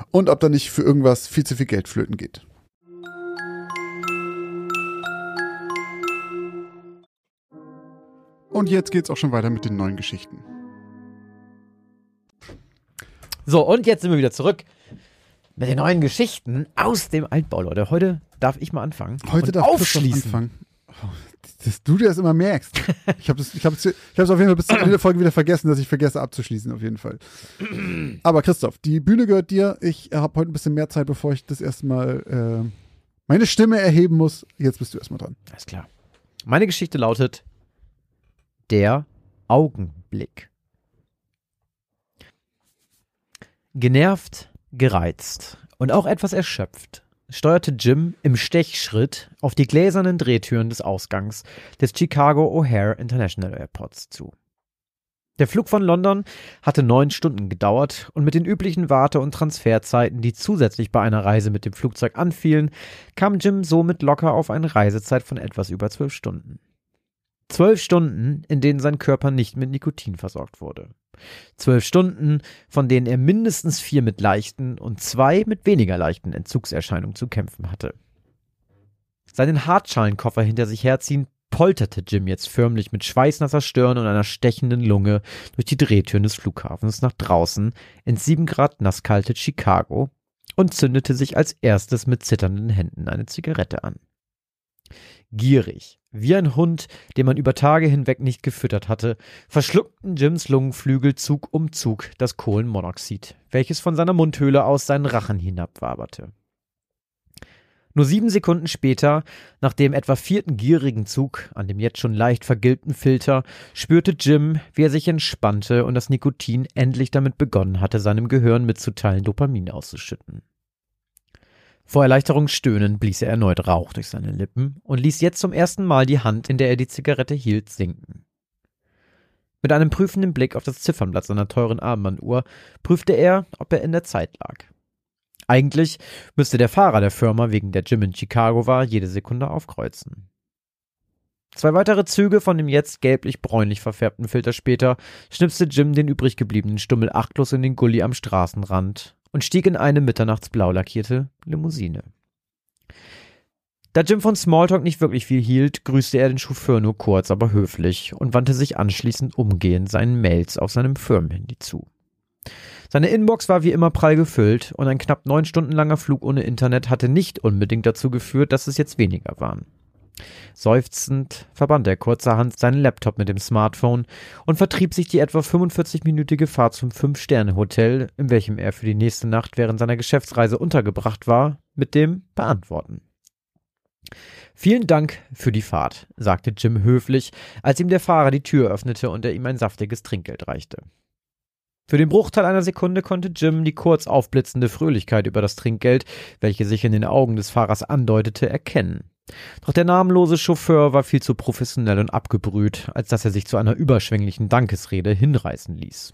und ob da nicht für irgendwas viel zu viel Geld flöten geht. Und jetzt geht's auch schon weiter mit den neuen Geschichten. So, und jetzt sind wir wieder zurück mit den neuen Geschichten aus dem Altbau, Leute. Heute darf ich mal anfangen. Heute und darf aufschließen. anfangen. Oh, dass du dir das immer merkst. Ich habe es ich hab's, ich hab's auf jeden Fall bis zum Ende der Folge wieder vergessen, dass ich vergesse abzuschließen, auf jeden Fall. Aber Christoph, die Bühne gehört dir. Ich habe heute ein bisschen mehr Zeit, bevor ich das erste Mal äh, meine Stimme erheben muss. Jetzt bist du erstmal dran. Alles klar. Meine Geschichte lautet Der Augenblick. Genervt, gereizt und auch etwas erschöpft steuerte Jim im Stechschritt auf die gläsernen Drehtüren des Ausgangs des Chicago O'Hare International Airports zu. Der Flug von London hatte neun Stunden gedauert und mit den üblichen Warte- und Transferzeiten, die zusätzlich bei einer Reise mit dem Flugzeug anfielen, kam Jim somit locker auf eine Reisezeit von etwas über zwölf Stunden. Zwölf Stunden, in denen sein Körper nicht mit Nikotin versorgt wurde. Zwölf Stunden, von denen er mindestens vier mit leichten und zwei mit weniger leichten Entzugserscheinungen zu kämpfen hatte. Seinen Hartschalenkoffer hinter sich herziehend, polterte Jim jetzt förmlich mit schweißnasser Stirn und einer stechenden Lunge durch die Drehtüren des Flughafens nach draußen ins sieben Grad nasskalte Chicago und zündete sich als erstes mit zitternden Händen eine Zigarette an. Gierig, wie ein Hund, den man über Tage hinweg nicht gefüttert hatte, verschluckten Jims Lungenflügel Zug um Zug das Kohlenmonoxid, welches von seiner Mundhöhle aus seinen Rachen hinabwaberte. Nur sieben Sekunden später, nach dem etwa vierten gierigen Zug an dem jetzt schon leicht vergilbten Filter, spürte Jim, wie er sich entspannte und das Nikotin endlich damit begonnen hatte, seinem Gehirn mitzuteilen, Dopamin auszuschütten. Vor Erleichterung stöhnend blies er erneut Rauch durch seine Lippen und ließ jetzt zum ersten Mal die Hand, in der er die Zigarette hielt, sinken. Mit einem prüfenden Blick auf das Ziffernblatt seiner teuren Armbanduhr prüfte er, ob er in der Zeit lag. Eigentlich müsste der Fahrer der Firma, wegen der Jim in Chicago war, jede Sekunde aufkreuzen. Zwei weitere Züge von dem jetzt gelblich-bräunlich verfärbten Filter später schnipste Jim den übrig gebliebenen Stummel achtlos in den Gully am Straßenrand und stieg in eine mitternachtsblau lackierte Limousine. Da Jim von Smalltalk nicht wirklich viel hielt, grüßte er den Chauffeur nur kurz, aber höflich und wandte sich anschließend umgehend seinen Mails auf seinem Firmenhandy zu. Seine Inbox war wie immer prall gefüllt und ein knapp neun Stunden langer Flug ohne Internet hatte nicht unbedingt dazu geführt, dass es jetzt weniger waren. Seufzend verband er kurzerhand seinen Laptop mit dem Smartphone und vertrieb sich die etwa 45-minütige Fahrt zum Fünf-Sterne-Hotel, in welchem er für die nächste Nacht während seiner Geschäftsreise untergebracht war, mit dem Beantworten. Vielen Dank für die Fahrt, sagte Jim höflich, als ihm der Fahrer die Tür öffnete und er ihm ein saftiges Trinkgeld reichte. Für den Bruchteil einer Sekunde konnte Jim die kurz aufblitzende Fröhlichkeit über das Trinkgeld, welche sich in den Augen des Fahrers andeutete, erkennen. Doch der namenlose Chauffeur war viel zu professionell und abgebrüht, als dass er sich zu einer überschwänglichen Dankesrede hinreißen ließ.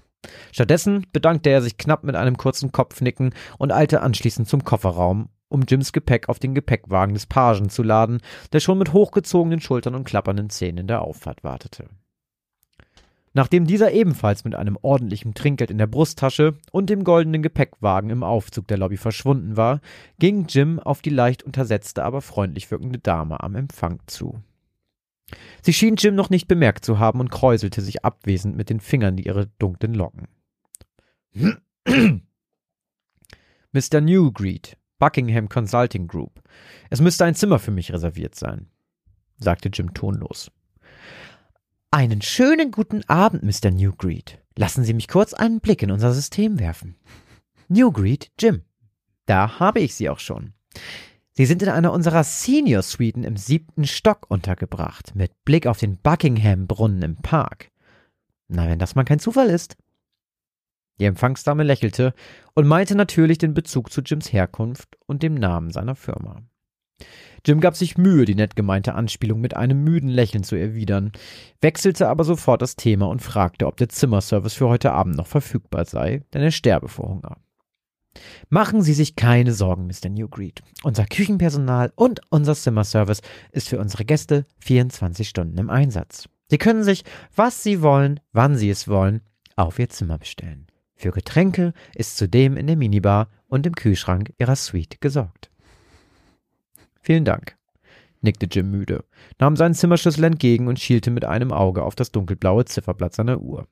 Stattdessen bedankte er sich knapp mit einem kurzen Kopfnicken und eilte anschließend zum Kofferraum, um Jims Gepäck auf den Gepäckwagen des Pagen zu laden, der schon mit hochgezogenen Schultern und klappernden Zähnen in der Auffahrt wartete. Nachdem dieser ebenfalls mit einem ordentlichen Trinkgeld in der Brusttasche und dem goldenen Gepäckwagen im Aufzug der Lobby verschwunden war, ging Jim auf die leicht untersetzte, aber freundlich wirkende Dame am Empfang zu. Sie schien Jim noch nicht bemerkt zu haben und kräuselte sich abwesend mit den Fingern ihre dunklen Locken. Mr. Newgreed, Buckingham Consulting Group. Es müsste ein Zimmer für mich reserviert sein, sagte Jim tonlos. Einen schönen guten Abend, Mr. Newgreed. Lassen Sie mich kurz einen Blick in unser System werfen. Newgreed, Jim. Da habe ich Sie auch schon. Sie sind in einer unserer Senior Suiten im siebten Stock untergebracht, mit Blick auf den Buckingham-Brunnen im Park. Na, wenn das mal kein Zufall ist. Die Empfangsdame lächelte und meinte natürlich den Bezug zu Jims Herkunft und dem Namen seiner Firma. Jim gab sich Mühe, die nett gemeinte Anspielung mit einem müden Lächeln zu erwidern, wechselte aber sofort das Thema und fragte, ob der Zimmerservice für heute Abend noch verfügbar sei, denn er sterbe vor Hunger. Machen Sie sich keine Sorgen, Mr. Newgreed. Unser Küchenpersonal und unser Zimmerservice ist für unsere Gäste 24 Stunden im Einsatz. Sie können sich, was Sie wollen, wann Sie es wollen, auf Ihr Zimmer bestellen. Für Getränke ist zudem in der Minibar und im Kühlschrank Ihrer Suite gesorgt. Vielen Dank, nickte Jim müde, nahm seinen Zimmerschlüssel entgegen und schielte mit einem Auge auf das dunkelblaue Zifferblatt seiner Uhr.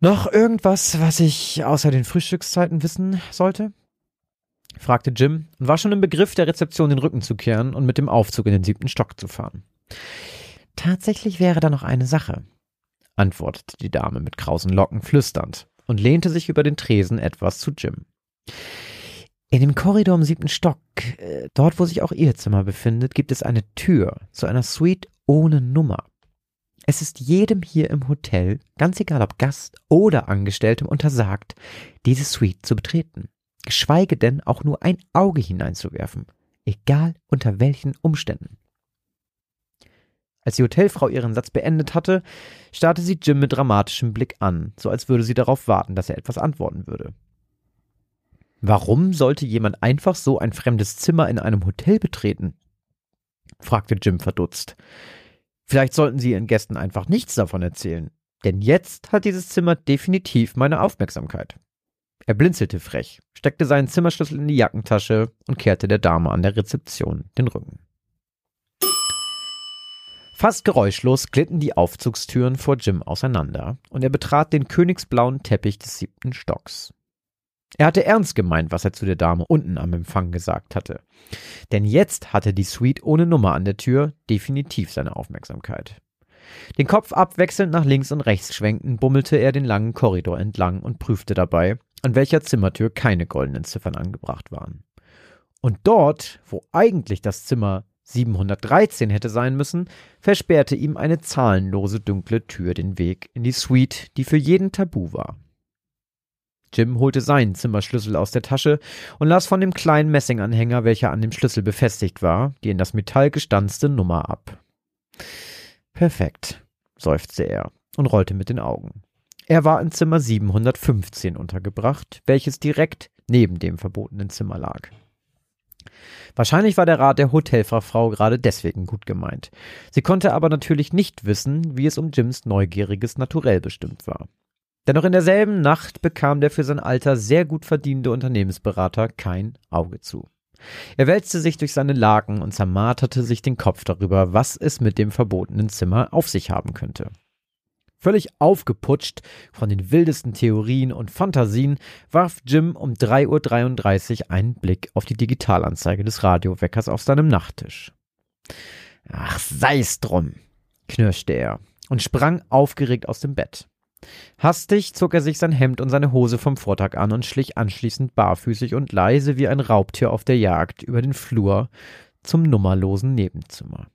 Noch irgendwas, was ich außer den Frühstückszeiten wissen sollte? fragte Jim und war schon im Begriff, der Rezeption den Rücken zu kehren und mit dem Aufzug in den siebten Stock zu fahren. Tatsächlich wäre da noch eine Sache, antwortete die Dame mit krausen Locken flüsternd und lehnte sich über den Tresen etwas zu Jim. In dem Korridor im siebten Stock, äh, dort wo sich auch Ihr Zimmer befindet, gibt es eine Tür zu einer Suite ohne Nummer. Es ist jedem hier im Hotel, ganz egal ob Gast oder Angestelltem, untersagt, diese Suite zu betreten. Geschweige denn auch nur ein Auge hineinzuwerfen. Egal unter welchen Umständen. Als die Hotelfrau ihren Satz beendet hatte, starrte sie Jim mit dramatischem Blick an, so als würde sie darauf warten, dass er etwas antworten würde. Warum sollte jemand einfach so ein fremdes Zimmer in einem Hotel betreten? fragte Jim verdutzt. Vielleicht sollten Sie Ihren Gästen einfach nichts davon erzählen, denn jetzt hat dieses Zimmer definitiv meine Aufmerksamkeit. Er blinzelte frech, steckte seinen Zimmerschlüssel in die Jackentasche und kehrte der Dame an der Rezeption den Rücken. Fast geräuschlos glitten die Aufzugstüren vor Jim auseinander und er betrat den königsblauen Teppich des siebten Stocks. Er hatte ernst gemeint, was er zu der Dame unten am Empfang gesagt hatte. Denn jetzt hatte die Suite ohne Nummer an der Tür definitiv seine Aufmerksamkeit. Den Kopf abwechselnd nach links und rechts schwenkend, bummelte er den langen Korridor entlang und prüfte dabei, an welcher Zimmertür keine goldenen Ziffern angebracht waren. Und dort, wo eigentlich das Zimmer 713 hätte sein müssen, versperrte ihm eine zahlenlose dunkle Tür den Weg in die Suite, die für jeden tabu war. Jim holte seinen Zimmerschlüssel aus der Tasche und las von dem kleinen Messinganhänger, welcher an dem Schlüssel befestigt war, die in das Metall gestanzte Nummer ab. Perfekt, seufzte er und rollte mit den Augen. Er war in Zimmer 715 untergebracht, welches direkt neben dem verbotenen Zimmer lag. Wahrscheinlich war der Rat der Hotelfachfrau gerade deswegen gut gemeint. Sie konnte aber natürlich nicht wissen, wie es um Jims neugieriges Naturell bestimmt war. Dennoch in derselben Nacht bekam der für sein Alter sehr gut verdienende Unternehmensberater kein Auge zu. Er wälzte sich durch seine Laken und zermarterte sich den Kopf darüber, was es mit dem verbotenen Zimmer auf sich haben könnte. Völlig aufgeputscht von den wildesten Theorien und Fantasien warf Jim um 3.33 Uhr einen Blick auf die Digitalanzeige des Radioweckers auf seinem Nachttisch. Ach, sei's drum, knirschte er und sprang aufgeregt aus dem Bett. Hastig zog er sich sein Hemd und seine Hose vom Vortag an und schlich anschließend barfüßig und leise wie ein Raubtier auf der Jagd über den Flur zum nummerlosen Nebenzimmer.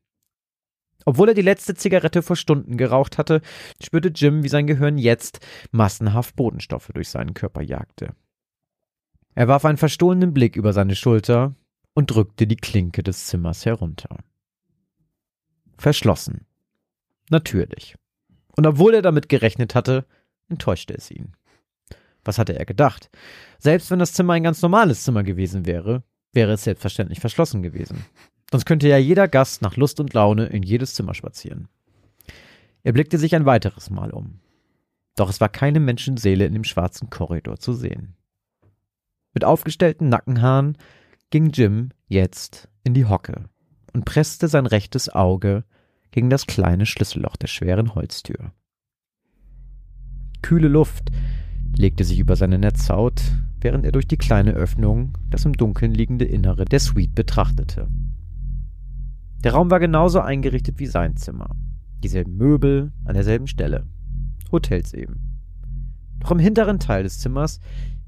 Obwohl er die letzte Zigarette vor Stunden geraucht hatte, spürte Jim, wie sein Gehirn jetzt massenhaft Bodenstoffe durch seinen Körper jagte. Er warf einen verstohlenen Blick über seine Schulter und drückte die Klinke des Zimmers herunter. Verschlossen. Natürlich. Und obwohl er damit gerechnet hatte, enttäuschte es ihn. Was hatte er gedacht? Selbst wenn das Zimmer ein ganz normales Zimmer gewesen wäre, wäre es selbstverständlich verschlossen gewesen. Sonst könnte ja jeder Gast nach Lust und Laune in jedes Zimmer spazieren. Er blickte sich ein weiteres Mal um. Doch es war keine Menschenseele in dem schwarzen Korridor zu sehen. Mit aufgestellten Nackenhaaren ging Jim jetzt in die Hocke und presste sein rechtes Auge gegen das kleine Schlüsselloch der schweren Holztür. Kühle Luft legte sich über seine Netzhaut, während er durch die kleine Öffnung das im Dunkeln liegende Innere der Suite betrachtete. Der Raum war genauso eingerichtet wie sein Zimmer. Dieselben Möbel an derselben Stelle. Hotels eben. Doch im hinteren Teil des Zimmers,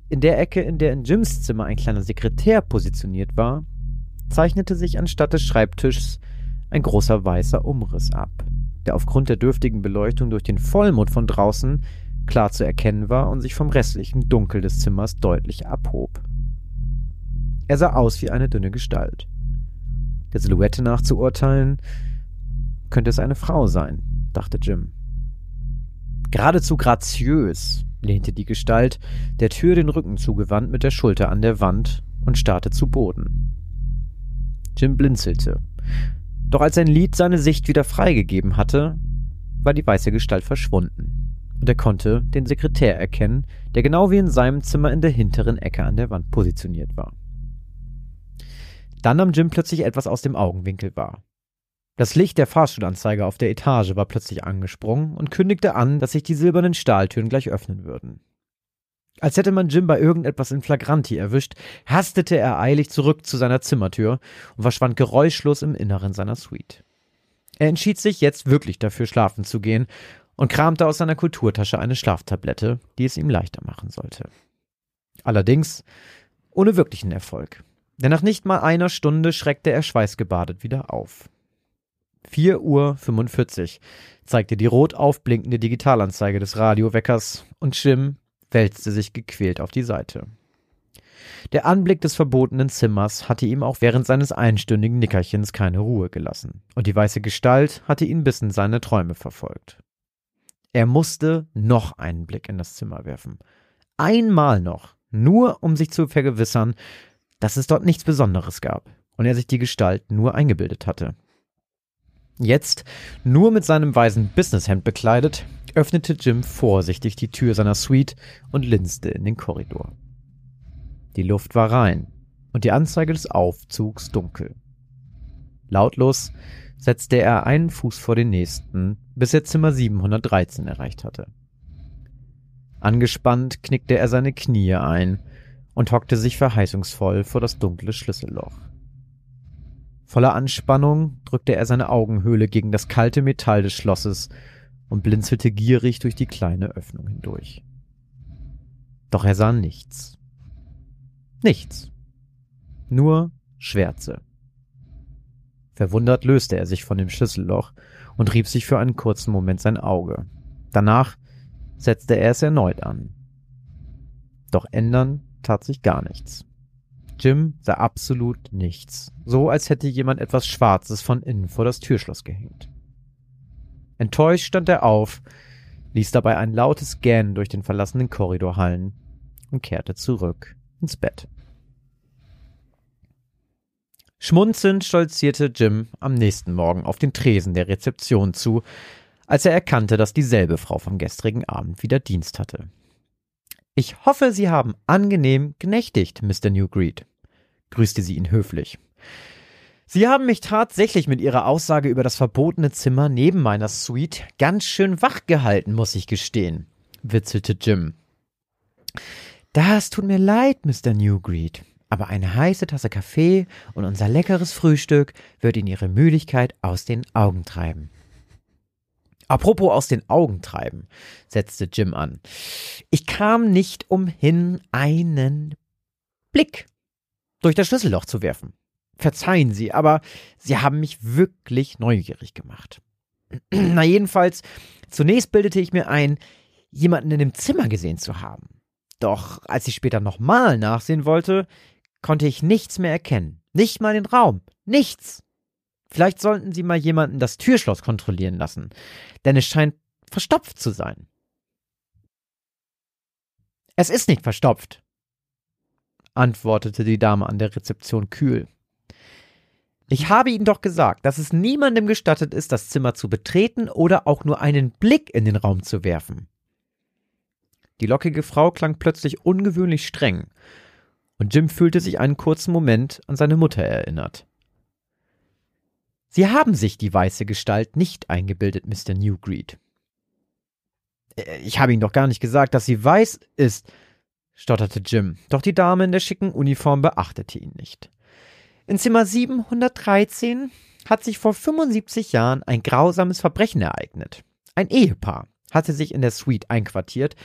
in der Ecke, in der in Jims Zimmer ein kleiner Sekretär positioniert war, zeichnete sich anstatt des Schreibtischs ein großer weißer Umriss ab, der aufgrund der dürftigen Beleuchtung durch den Vollmond von draußen klar zu erkennen war und sich vom restlichen Dunkel des Zimmers deutlich abhob. Er sah aus wie eine dünne Gestalt. Der Silhouette nach zu urteilen, könnte es eine Frau sein, dachte Jim. Geradezu graziös lehnte die Gestalt, der Tür den Rücken zugewandt mit der Schulter an der Wand und starrte zu Boden. Jim blinzelte doch als sein Lied seine Sicht wieder freigegeben hatte, war die weiße Gestalt verschwunden. Und er konnte den Sekretär erkennen, der genau wie in seinem Zimmer in der hinteren Ecke an der Wand positioniert war. Dann nahm Jim plötzlich etwas aus dem Augenwinkel wahr. Das Licht der Fahrstuhlanzeige auf der Etage war plötzlich angesprungen und kündigte an, dass sich die silbernen Stahltüren gleich öffnen würden. Als hätte man Jim bei irgendetwas in Flagranti erwischt, hastete er eilig zurück zu seiner Zimmertür und verschwand geräuschlos im Inneren seiner Suite. Er entschied sich, jetzt wirklich dafür schlafen zu gehen und kramte aus seiner Kulturtasche eine Schlaftablette, die es ihm leichter machen sollte. Allerdings ohne wirklichen Erfolg. Denn nach nicht mal einer Stunde schreckte er schweißgebadet wieder auf. 4 Uhr 45 zeigte die rot aufblinkende Digitalanzeige des Radioweckers und Jim wälzte sich gequält auf die Seite. Der Anblick des verbotenen Zimmers hatte ihm auch während seines einstündigen Nickerchens keine Ruhe gelassen, und die weiße Gestalt hatte ihn bis in seine Träume verfolgt. Er musste noch einen Blick in das Zimmer werfen. Einmal noch, nur um sich zu vergewissern, dass es dort nichts Besonderes gab und er sich die Gestalt nur eingebildet hatte. Jetzt, nur mit seinem weißen Businesshemd bekleidet, öffnete Jim vorsichtig die Tür seiner Suite und linste in den Korridor. Die Luft war rein und die Anzeige des Aufzugs dunkel. Lautlos setzte er einen Fuß vor den nächsten, bis er Zimmer 713 erreicht hatte. Angespannt knickte er seine Knie ein und hockte sich verheißungsvoll vor das dunkle Schlüsselloch. Voller Anspannung drückte er seine Augenhöhle gegen das kalte Metall des Schlosses und blinzelte gierig durch die kleine Öffnung hindurch. Doch er sah nichts. Nichts. Nur Schwärze. Verwundert löste er sich von dem Schlüsselloch und rieb sich für einen kurzen Moment sein Auge. Danach setzte er es erneut an. Doch ändern tat sich gar nichts. Jim sah absolut nichts, so als hätte jemand etwas Schwarzes von innen vor das Türschloss gehängt. Enttäuscht stand er auf, ließ dabei ein lautes Gähnen durch den verlassenen Korridor hallen und kehrte zurück ins Bett. Schmunzelnd stolzierte Jim am nächsten Morgen auf den Tresen der Rezeption zu, als er erkannte, dass dieselbe Frau vom gestrigen Abend wieder Dienst hatte. Ich hoffe, Sie haben angenehm genächtigt, Mr. Newgreed, grüßte sie ihn höflich. Sie haben mich tatsächlich mit Ihrer Aussage über das verbotene Zimmer neben meiner Suite ganz schön wach gehalten, muss ich gestehen, witzelte Jim. Das tut mir leid, Mr. Newgreed, aber eine heiße Tasse Kaffee und unser leckeres Frühstück wird Ihnen Ihre Müdigkeit aus den Augen treiben. Apropos aus den Augen treiben, setzte Jim an. Ich kam nicht umhin, einen Blick durch das Schlüsselloch zu werfen. Verzeihen Sie, aber Sie haben mich wirklich neugierig gemacht. Na jedenfalls, zunächst bildete ich mir ein, jemanden in dem Zimmer gesehen zu haben. Doch als ich später nochmal nachsehen wollte, konnte ich nichts mehr erkennen. Nicht mal den Raum. Nichts. Vielleicht sollten Sie mal jemanden das Türschloss kontrollieren lassen, denn es scheint verstopft zu sein. Es ist nicht verstopft, antwortete die Dame an der Rezeption kühl. Ich habe Ihnen doch gesagt, dass es niemandem gestattet ist, das Zimmer zu betreten oder auch nur einen Blick in den Raum zu werfen. Die lockige Frau klang plötzlich ungewöhnlich streng, und Jim fühlte sich einen kurzen Moment an seine Mutter erinnert. Sie haben sich die weiße Gestalt nicht eingebildet, Mr. Newgreed. Äh, ich habe Ihnen doch gar nicht gesagt, dass sie weiß ist, stotterte Jim, doch die Dame in der schicken Uniform beachtete ihn nicht. In Zimmer 713 hat sich vor 75 Jahren ein grausames Verbrechen ereignet. Ein Ehepaar hatte sich in der Suite einquartiert,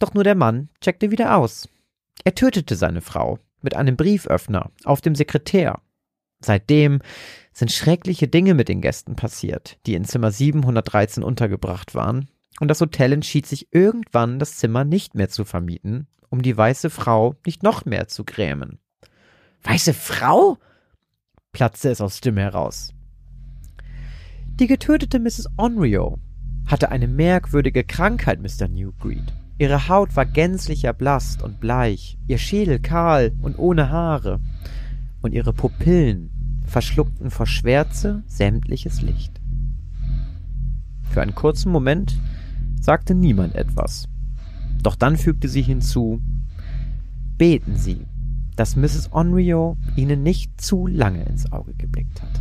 doch nur der Mann checkte wieder aus. Er tötete seine Frau mit einem Brieföffner auf dem Sekretär. Seitdem sind schreckliche Dinge mit den Gästen passiert, die in Zimmer 713 untergebracht waren, und das Hotel entschied sich irgendwann, das Zimmer nicht mehr zu vermieten, um die weiße Frau nicht noch mehr zu grämen. Weiße Frau? Platzte es aus Stimme heraus. Die getötete Mrs. Onryo hatte eine merkwürdige Krankheit, Mr. Newgreed. Ihre Haut war gänzlich erblasst und bleich, ihr Schädel kahl und ohne Haare, und ihre Pupillen verschluckten vor Schwärze sämtliches Licht. Für einen kurzen Moment sagte niemand etwas. Doch dann fügte sie hinzu, beten Sie, dass Mrs. Onryo Ihnen nicht zu lange ins Auge geblickt hat.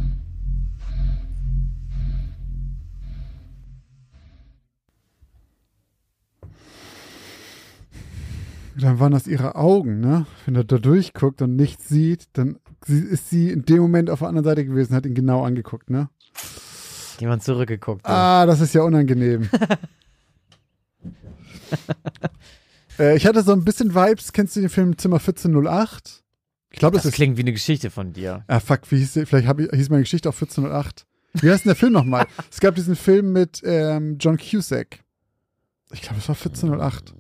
Dann waren das ihre Augen, ne? Wenn er da durchguckt und nichts sieht, dann ist sie in dem Moment auf der anderen Seite gewesen, hat ihn genau angeguckt, ne? Jemand zurückgeguckt. Ah, das ist ja unangenehm. äh, ich hatte so ein bisschen Vibes. Kennst du den Film Zimmer 1408? Ich glaube, das, das, ist. klingt wie eine Geschichte von dir. Ah, fuck, wie hieß der? Vielleicht hab ich, hieß meine Geschichte auch 1408. Wie heißt denn der Film nochmal? es gab diesen Film mit ähm, John Cusack. Ich glaube, es war 1408.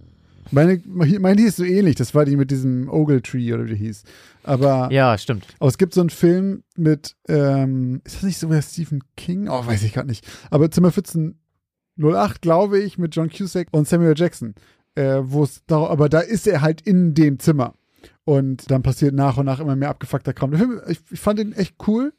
Meine, meine hieß so ähnlich, das war die mit diesem Ogletree oder wie die hieß. Aber, ja, stimmt. Aber es gibt so einen Film mit, ähm, ist das nicht so wie Stephen King? Oh, weiß ich gerade nicht. Aber Zimmer 1408, glaube ich, mit John Cusack und Samuel Jackson. Äh, wo es da, aber da ist er halt in dem Zimmer. Und dann passiert nach und nach immer mehr abgefuckter Kram. Der Film, ich, ich fand den echt cool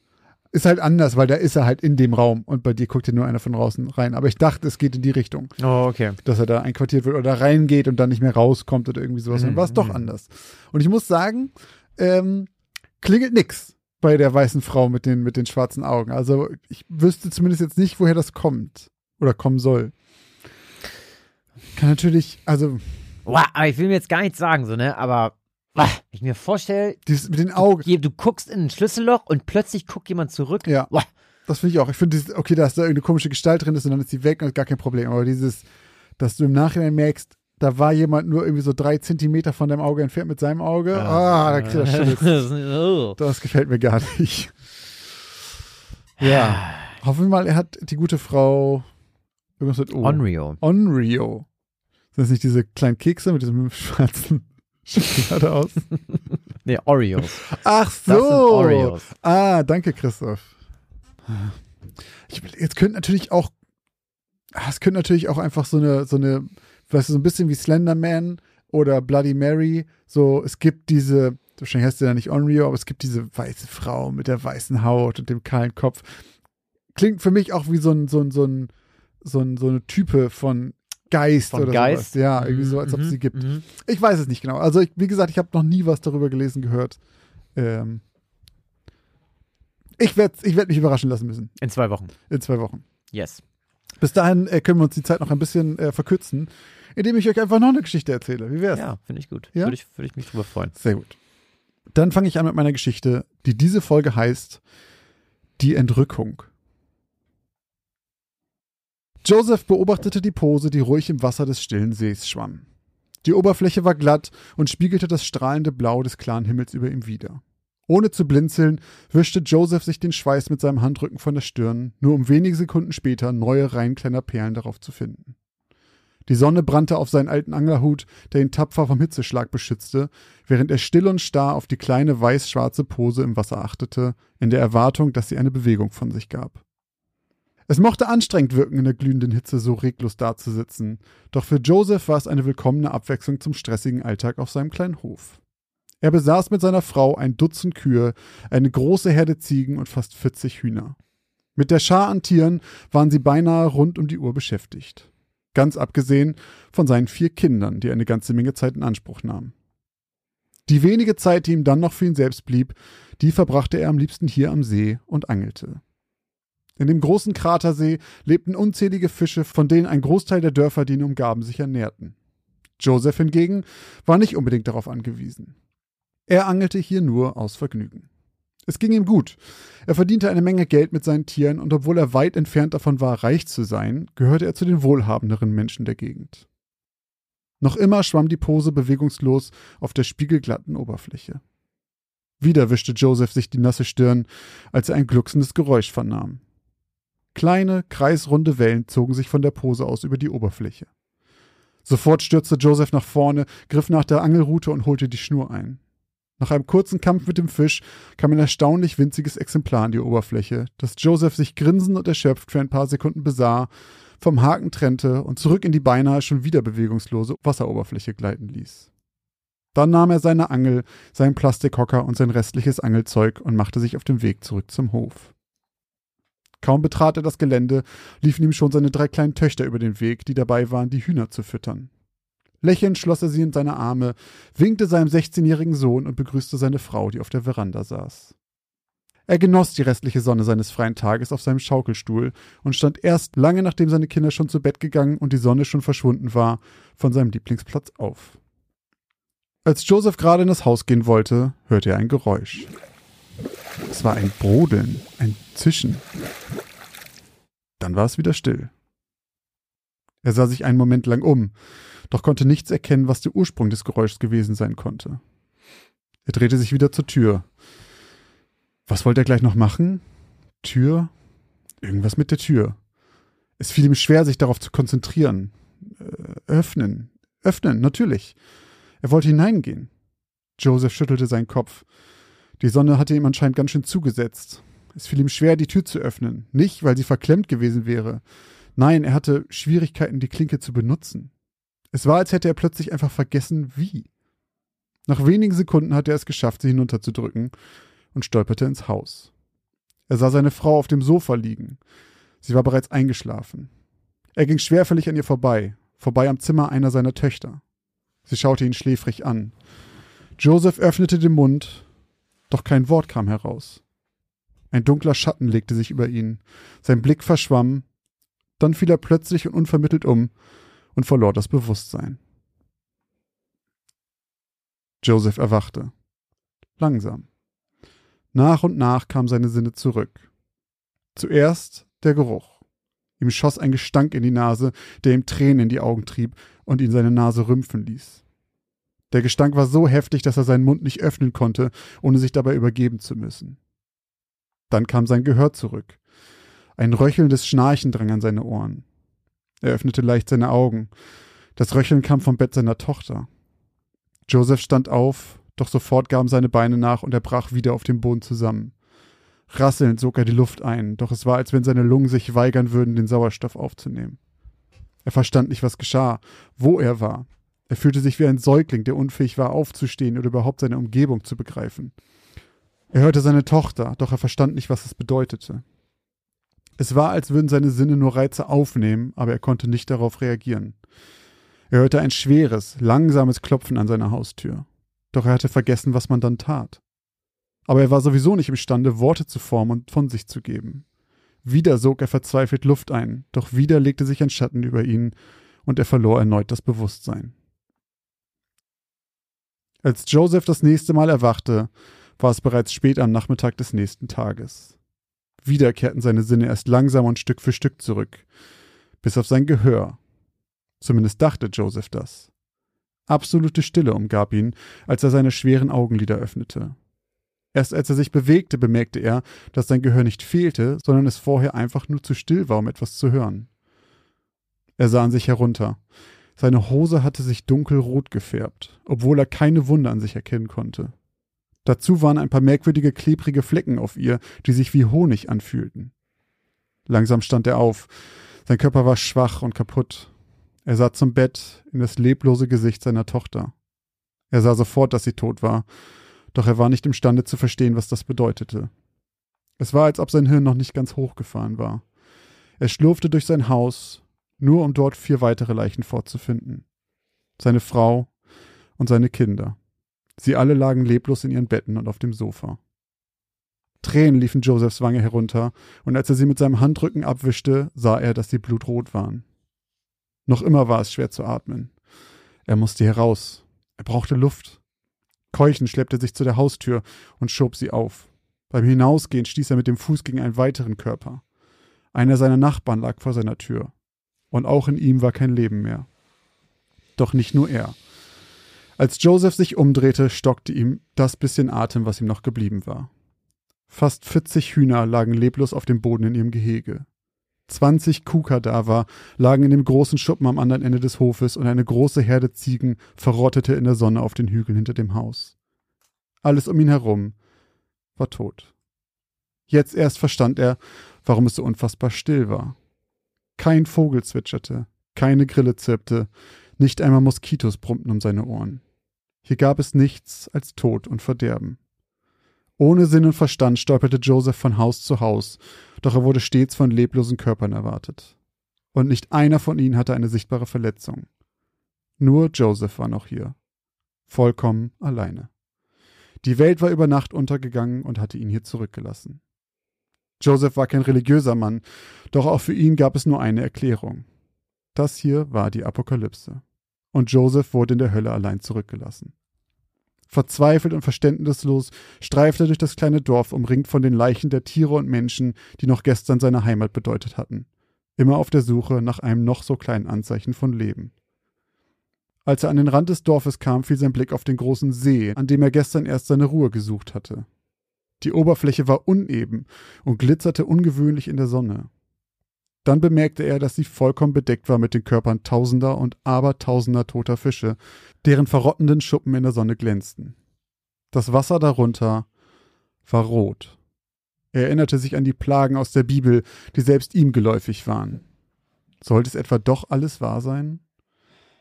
ist halt anders, weil da ist er halt in dem Raum und bei dir guckt ja nur einer von draußen rein. Aber ich dachte, es geht in die Richtung. Oh, okay. Dass er da einquartiert wird oder reingeht und dann nicht mehr rauskommt oder irgendwie sowas. Mhm. Dann war es doch mhm. anders. Und ich muss sagen, ähm, klingelt nix bei der weißen Frau mit den, mit den schwarzen Augen. Also ich wüsste zumindest jetzt nicht, woher das kommt oder kommen soll. Kann natürlich, also. Wow, ich will mir jetzt gar nichts sagen, so, ne? Aber wenn ich mir vorstelle, mit den Augen. Du, du, guckst in ein Schlüsselloch und plötzlich guckt jemand zurück. Ja. Boah. Das finde ich auch. Ich finde, okay, dass da irgendeine komische Gestalt drin ist und dann ist sie weg und ist gar kein Problem. Aber dieses, dass du im Nachhinein merkst, da war jemand nur irgendwie so drei Zentimeter von deinem Auge entfernt mit seinem Auge. Ah, da kriegt er Schimmels. oh. Das gefällt mir gar nicht. Ja. Hoffen wir mal, er hat die gute Frau irgendwas mit O. Onryo. Onryo. Sind das nicht diese kleinen Kekse mit diesem schwarzen Schokolade aus? Nee, Oreos. Ach Das sind so. Oreos. Ah, danke, Christoph. Ich, jetzt könnte natürlich auch, ah, es könnte natürlich auch einfach so eine, so eine, weißt du, so ein bisschen wie Slenderman oder Bloody Mary. So, es gibt diese, wahrscheinlich heißt der ja nicht Onryo, aber es gibt diese weiße Frau mit der weißen Haut und dem kahlen Kopf. Klingt für mich auch wie so ein, so ein, so ein, so, ein, so eine Type von Geist Von oder Geist. sowas. Ja, irgendwie so, als ob es Mhm, sie gibt. mhm. Ich weiß es nicht genau. Also, ich, wie gesagt, ich habe noch nie was darüber gelesen, gehört. Ähm, ich werde ich werd mich überraschen lassen müssen In zwei Wochen. in zwei Wochen. Yes. Bis dahin äh, können wir uns die Zeit noch ein bisschen äh, verkürzen, indem ich euch einfach noch eine Geschichte erzähle. Wie wär's? Ja, finde ich gut. Ja? Würde ich, würde ich mich drüber freuen. Sehr gut. Dann fange ich an mit meiner Geschichte, die diese Folge heißt Die Entrückung. Joseph beobachtete die Pose, die ruhig im Wasser des stillen Sees schwamm. Die Oberfläche war glatt und spiegelte das strahlende Blau des klaren Himmels über ihm wider. Ohne zu blinzeln, wischte Joseph sich den Schweiß mit seinem Handrücken von der Stirn, nur um wenige Sekunden später neue Reihen kleiner Perlen darauf zu finden. Die Sonne brannte auf seinen alten Anglerhut, der ihn tapfer vom Hitzeschlag beschützte, während er still und starr auf die kleine weiß-schwarze Pose im Wasser achtete, in der Erwartung, dass sie eine Bewegung von sich gab. Es mochte anstrengend wirken, in der glühenden Hitze so reglos dazusitzen, doch für Joseph war es eine willkommene Abwechslung zum stressigen Alltag auf seinem kleinen Hof. Er besaß mit seiner Frau ein Dutzend Kühe, eine große Herde Ziegen und fast 40 Hühner. Mit der Schar an Tieren waren sie beinahe rund um die Uhr beschäftigt. Ganz abgesehen von seinen vier Kindern, die eine ganze Menge Zeit in Anspruch nahmen. Die wenige Zeit, die ihm dann noch für ihn selbst blieb, die verbrachte er am liebsten hier am See und angelte. In dem großen Kratersee lebten unzählige Fische, von denen ein Großteil der Dörfer, die ihn umgaben, sich ernährten. Joseph hingegen war nicht unbedingt darauf angewiesen. Er angelte hier nur aus Vergnügen. Es ging ihm gut. Er verdiente eine Menge Geld mit seinen Tieren und obwohl er weit entfernt davon war, reich zu sein, gehörte er zu den wohlhabenderen Menschen der Gegend. Noch immer schwamm die Pose bewegungslos auf der spiegelglatten Oberfläche. Wieder wischte Joseph sich die nasse Stirn, als er ein glucksendes Geräusch vernahm. Kleine, kreisrunde Wellen zogen sich von der Pose aus über die Oberfläche. Sofort stürzte Joseph nach vorne, griff nach der Angelrute und holte die Schnur ein. Nach einem kurzen Kampf mit dem Fisch kam ein erstaunlich winziges Exemplar an die Oberfläche, das Joseph sich grinsend und erschöpft für ein paar Sekunden besah, vom Haken trennte und zurück in die beinahe schon wieder bewegungslose Wasseroberfläche gleiten ließ. Dann nahm er seine Angel, seinen Plastikhocker und sein restliches Angelzeug und machte sich auf den Weg zurück zum Hof. Kaum betrat er das Gelände, liefen ihm schon seine drei kleinen Töchter über den Weg, die dabei waren, die Hühner zu füttern. Lächelnd schloss er sie in seine Arme, winkte seinem 16-jährigen Sohn und begrüßte seine Frau, die auf der Veranda saß. Er genoss die restliche Sonne seines freien Tages auf seinem Schaukelstuhl und stand erst lange nachdem seine Kinder schon zu Bett gegangen und die Sonne schon verschwunden war, von seinem Lieblingsplatz auf. Als Joseph gerade in das Haus gehen wollte, hörte er ein Geräusch. Es war ein Brodeln, ein Zischen. Dann war es wieder still. Er sah sich einen Moment lang um, doch konnte nichts erkennen, was der Ursprung des Geräuschs gewesen sein konnte. Er drehte sich wieder zur Tür. Was wollte er gleich noch machen? Tür? Irgendwas mit der Tür. Es fiel ihm schwer, sich darauf zu konzentrieren. Äh, öffnen. Öffnen, natürlich. Er wollte hineingehen. Joseph schüttelte seinen Kopf. Die Sonne hatte ihm anscheinend ganz schön zugesetzt. Es fiel ihm schwer, die Tür zu öffnen. Nicht, weil sie verklemmt gewesen wäre. Nein, er hatte Schwierigkeiten, die Klinke zu benutzen. Es war, als hätte er plötzlich einfach vergessen, wie. Nach wenigen Sekunden hatte er es geschafft, sie hinunterzudrücken und stolperte ins Haus. Er sah seine Frau auf dem Sofa liegen. Sie war bereits eingeschlafen. Er ging schwerfällig an ihr vorbei, vorbei am Zimmer einer seiner Töchter. Sie schaute ihn schläfrig an. Joseph öffnete den Mund, doch kein Wort kam heraus. Ein dunkler Schatten legte sich über ihn, sein Blick verschwamm, dann fiel er plötzlich und unvermittelt um und verlor das Bewusstsein. Joseph erwachte. Langsam. Nach und nach kamen seine Sinne zurück. Zuerst der Geruch. Ihm schoss ein Gestank in die Nase, der ihm Tränen in die Augen trieb und ihn seine Nase rümpfen ließ. Der Gestank war so heftig, dass er seinen Mund nicht öffnen konnte, ohne sich dabei übergeben zu müssen. Dann kam sein Gehör zurück. Ein röchelndes Schnarchen drang an seine Ohren. Er öffnete leicht seine Augen. Das Röcheln kam vom Bett seiner Tochter. Joseph stand auf, doch sofort gaben seine Beine nach und er brach wieder auf dem Boden zusammen. Rasselnd sog er die Luft ein, doch es war, als wenn seine Lungen sich weigern würden, den Sauerstoff aufzunehmen. Er verstand nicht, was geschah, wo er war. Er fühlte sich wie ein Säugling, der unfähig war, aufzustehen oder überhaupt seine Umgebung zu begreifen. Er hörte seine Tochter, doch er verstand nicht, was es bedeutete. Es war, als würden seine Sinne nur Reize aufnehmen, aber er konnte nicht darauf reagieren. Er hörte ein schweres, langsames Klopfen an seiner Haustür. Doch er hatte vergessen, was man dann tat. Aber er war sowieso nicht imstande, Worte zu formen und von sich zu geben. Wieder sog er verzweifelt Luft ein, doch wieder legte sich ein Schatten über ihn, und er verlor erneut das Bewusstsein. Als Joseph das nächste Mal erwachte, war es bereits spät am Nachmittag des nächsten Tages. Wieder kehrten seine Sinne erst langsam und Stück für Stück zurück, bis auf sein Gehör. Zumindest dachte Joseph das. Absolute Stille umgab ihn, als er seine schweren Augenlider öffnete. Erst als er sich bewegte, bemerkte er, dass sein Gehör nicht fehlte, sondern es vorher einfach nur zu still war, um etwas zu hören. Er sah an sich herunter. Seine Hose hatte sich dunkelrot gefärbt, obwohl er keine Wunde an sich erkennen konnte. Dazu waren ein paar merkwürdige klebrige Flecken auf ihr, die sich wie Honig anfühlten. Langsam stand er auf. Sein Körper war schwach und kaputt. Er sah zum Bett in das leblose Gesicht seiner Tochter. Er sah sofort, dass sie tot war, doch er war nicht imstande zu verstehen, was das bedeutete. Es war, als ob sein Hirn noch nicht ganz hochgefahren war. Er schlurfte durch sein Haus, nur um dort vier weitere Leichen vorzufinden. Seine Frau und seine Kinder. Sie alle lagen leblos in ihren Betten und auf dem Sofa. Tränen liefen Josephs Wange herunter, und als er sie mit seinem Handrücken abwischte, sah er, dass sie blutrot waren. Noch immer war es schwer zu atmen. Er musste heraus. Er brauchte Luft. Keuchend schleppte er sich zu der Haustür und schob sie auf. Beim Hinausgehen stieß er mit dem Fuß gegen einen weiteren Körper. Einer seiner Nachbarn lag vor seiner Tür. Und auch in ihm war kein Leben mehr. Doch nicht nur er. Als Joseph sich umdrehte, stockte ihm das bisschen Atem, was ihm noch geblieben war. Fast 40 Hühner lagen leblos auf dem Boden in ihrem Gehege. 20 Kuhkadaver lagen in dem großen Schuppen am anderen Ende des Hofes und eine große Herde Ziegen verrottete in der Sonne auf den Hügeln hinter dem Haus. Alles um ihn herum war tot. Jetzt erst verstand er, warum es so unfassbar still war. Kein Vogel zwitscherte, keine Grille zirpte, nicht einmal Moskitos brummten um seine Ohren. Hier gab es nichts als Tod und Verderben. Ohne Sinn und Verstand stolperte Joseph von Haus zu Haus, doch er wurde stets von leblosen Körpern erwartet. Und nicht einer von ihnen hatte eine sichtbare Verletzung. Nur Joseph war noch hier. Vollkommen alleine. Die Welt war über Nacht untergegangen und hatte ihn hier zurückgelassen. Joseph war kein religiöser Mann, doch auch für ihn gab es nur eine Erklärung. Das hier war die Apokalypse. Und Joseph wurde in der Hölle allein zurückgelassen. Verzweifelt und verständnislos streifte er durch das kleine Dorf, umringt von den Leichen der Tiere und Menschen, die noch gestern seine Heimat bedeutet hatten, immer auf der Suche nach einem noch so kleinen Anzeichen von Leben. Als er an den Rand des Dorfes kam, fiel sein Blick auf den großen See, an dem er gestern erst seine Ruhe gesucht hatte. Die Oberfläche war uneben und glitzerte ungewöhnlich in der Sonne. Dann bemerkte er, dass sie vollkommen bedeckt war mit den Körpern tausender und abertausender toter Fische, deren verrottenden Schuppen in der Sonne glänzten. Das Wasser darunter war rot. Er erinnerte sich an die Plagen aus der Bibel, die selbst ihm geläufig waren. Sollte es etwa doch alles wahr sein?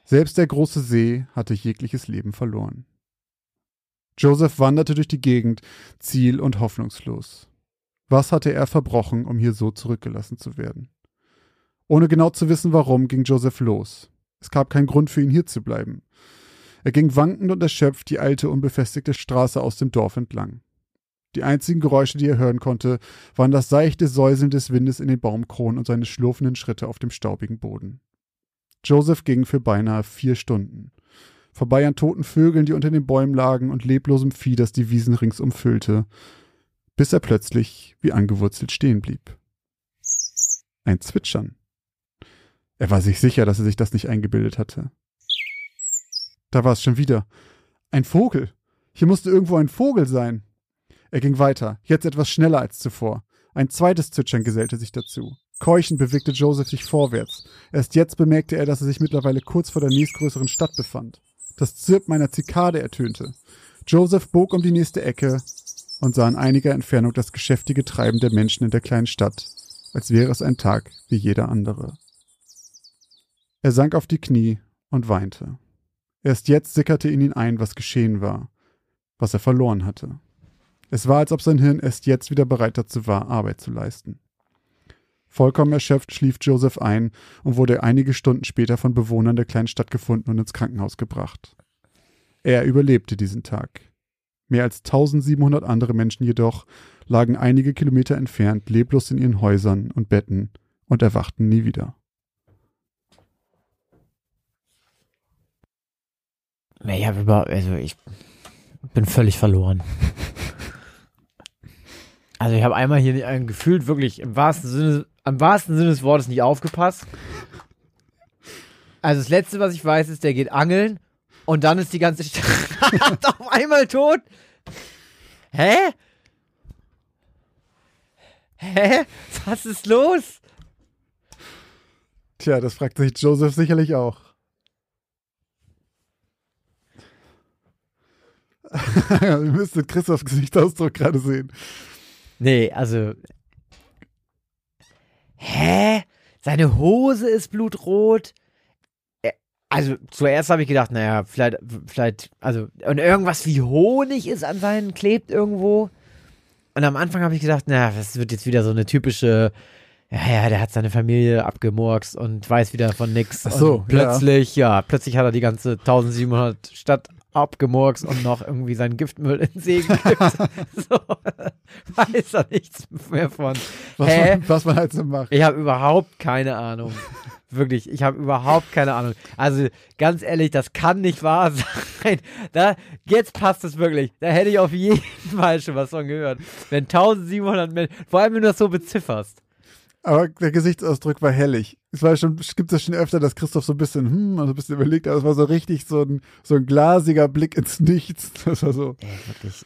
Selbst der große See hatte jegliches Leben verloren. Joseph wanderte durch die Gegend, ziel- und hoffnungslos. Was hatte er verbrochen, um hier so zurückgelassen zu werden? Ohne genau zu wissen warum, ging Joseph los. Es gab keinen Grund für ihn hier zu bleiben. Er ging wankend und erschöpft die alte, unbefestigte Straße aus dem Dorf entlang. Die einzigen Geräusche, die er hören konnte, waren das seichte Säuseln des Windes in den Baumkronen und seine schlurfenden Schritte auf dem staubigen Boden. Joseph ging für beinahe vier Stunden. Vorbei an toten Vögeln, die unter den Bäumen lagen, und leblosem Vieh, das die Wiesen ringsum füllte, bis er plötzlich wie angewurzelt stehen blieb. Ein Zwitschern Er war sich sicher, dass er sich das nicht eingebildet hatte. Da war es schon wieder. Ein Vogel. Hier musste irgendwo ein Vogel sein. Er ging weiter, jetzt etwas schneller als zuvor. Ein zweites Zwitschern gesellte sich dazu. Keuchend bewegte Joseph sich vorwärts. Erst jetzt bemerkte er, dass er sich mittlerweile kurz vor der nächstgrößeren Stadt befand. Das Zirpen einer Zikade ertönte. Joseph bog um die nächste Ecke und sah in einiger Entfernung das geschäftige Treiben der Menschen in der kleinen Stadt, als wäre es ein Tag wie jeder andere. Er sank auf die Knie und weinte. Erst jetzt sickerte in ihn ein, was geschehen war, was er verloren hatte. Es war, als ob sein Hirn erst jetzt wieder bereit dazu war, Arbeit zu leisten. Vollkommen erschöpft schlief Joseph ein und wurde einige Stunden später von Bewohnern der kleinen Stadt gefunden und ins Krankenhaus gebracht. Er überlebte diesen Tag. Mehr als 1700 andere Menschen jedoch lagen einige Kilometer entfernt leblos in ihren Häusern und Betten und erwachten nie wieder. Ich habe über, also ich bin völlig verloren. Also ich habe einmal hier ein gefühlt wirklich im wahrsten Sinne, am wahrsten Sinne des Wortes nicht aufgepasst. Also das letzte, was ich weiß, ist, der geht angeln und dann ist die ganze Stadt auf einmal tot. Hä? Hä? Was ist los? Tja, das fragt sich Joseph sicherlich auch. Ihr müsstet Christophs Gesichtsausdruck gerade sehen. Nee, also. Hä? Seine Hose ist blutrot. Also zuerst habe ich gedacht, naja, vielleicht, vielleicht, also, und irgendwas wie Honig ist an seinen, klebt irgendwo. Und am Anfang habe ich gedacht, naja, das wird jetzt wieder so eine typische, ja, ja, der hat seine Familie abgemurkst und weiß wieder von nix. Ach so, und plötzlich, ja. plötzlich hat er die ganze 1700 Stadt abgemurkst und noch irgendwie seinen Giftmüll in See gekippt. so, weiß er nichts mehr von. Was, Hä? man, was man halt so macht. Ich habe überhaupt keine Ahnung. Wirklich, ich habe überhaupt keine Ahnung. Also ganz ehrlich, das kann nicht wahr sein. Da, jetzt passt es wirklich. Da hätte ich auf jeden Fall schon was von gehört. Wenn 1700 Menschen, vor allem wenn du das so bezifferst. Aber der Gesichtsausdruck war hellig. Es war schon, gibt es schon öfter, dass Christoph so ein bisschen, hm, also ein bisschen überlegt, aber es war so richtig so ein, so ein glasiger Blick ins Nichts. Das war so. Ey, wirklich.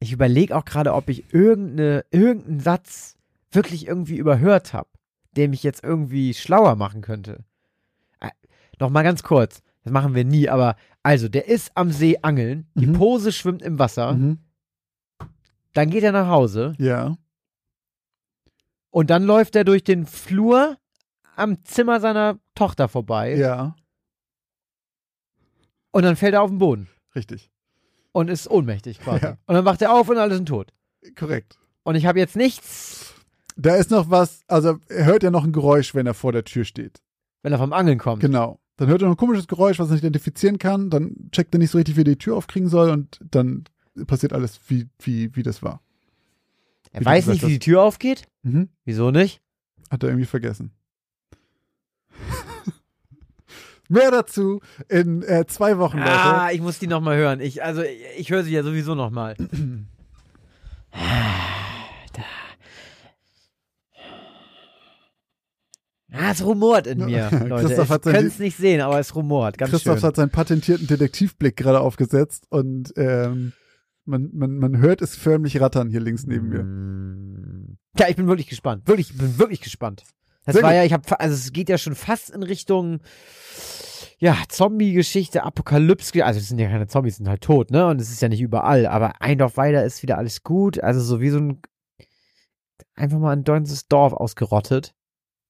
Ich überlege auch gerade, ob ich irgendeine, irgendeinen Satz wirklich irgendwie überhört habe, der mich jetzt irgendwie schlauer machen könnte. Äh, Nochmal ganz kurz. Das machen wir nie, aber also, der ist am See angeln, die Mhm. Pose schwimmt im Wasser, Mhm. dann geht er nach Hause Ja. Und dann läuft er durch den Flur am Zimmer seiner Tochter vorbei Ja. und dann fällt er auf den Boden Richtig. und ist ohnmächtig quasi. Ja. Und dann wacht er auf und alle sind tot. Korrekt. Und ich habe jetzt nichts, Da ist noch was, also er hört ja noch ein Geräusch, wenn er vor der Tür steht. wenn er vom Angeln kommt. Genau. Dann hört er noch ein komisches Geräusch, was er nicht identifizieren kann. Dann checkt er nicht so richtig, wie er die Tür aufkriegen soll und dann passiert alles, wie, wie, wie das war. Er Wie weiß nicht, wie die Tür aufgeht. Mhm. Wieso nicht? Hat er irgendwie vergessen. Mehr dazu in äh, zwei Wochen, Leute. Ah, ich muss die nochmal hören. Ich, also, ich, ich höre sie ja sowieso nochmal. Ah, es rumort in mir, Leute. Christoph hat sein- es nicht sehen, aber es rumort. Ganz Christoph schön. hat seinen patentierten Detektivblick gerade aufgesetzt und ähm, man, man, man hört es förmlich rattern hier links neben mir. Mm. Ja, ich bin wirklich gespannt. Wirklich, ich bin wirklich gespannt. Das Sehr war gut. ja, ich habe, also es geht ja schon fast in Richtung, ja, Zombie-Geschichte, Apokalypse. Also es sind ja keine Zombies, sind halt tot, ne? Und es ist ja nicht überall. Aber ein Dorf weiter ist wieder alles gut. Also so wie so ein, einfach mal ein ganzes Dorf ausgerottet.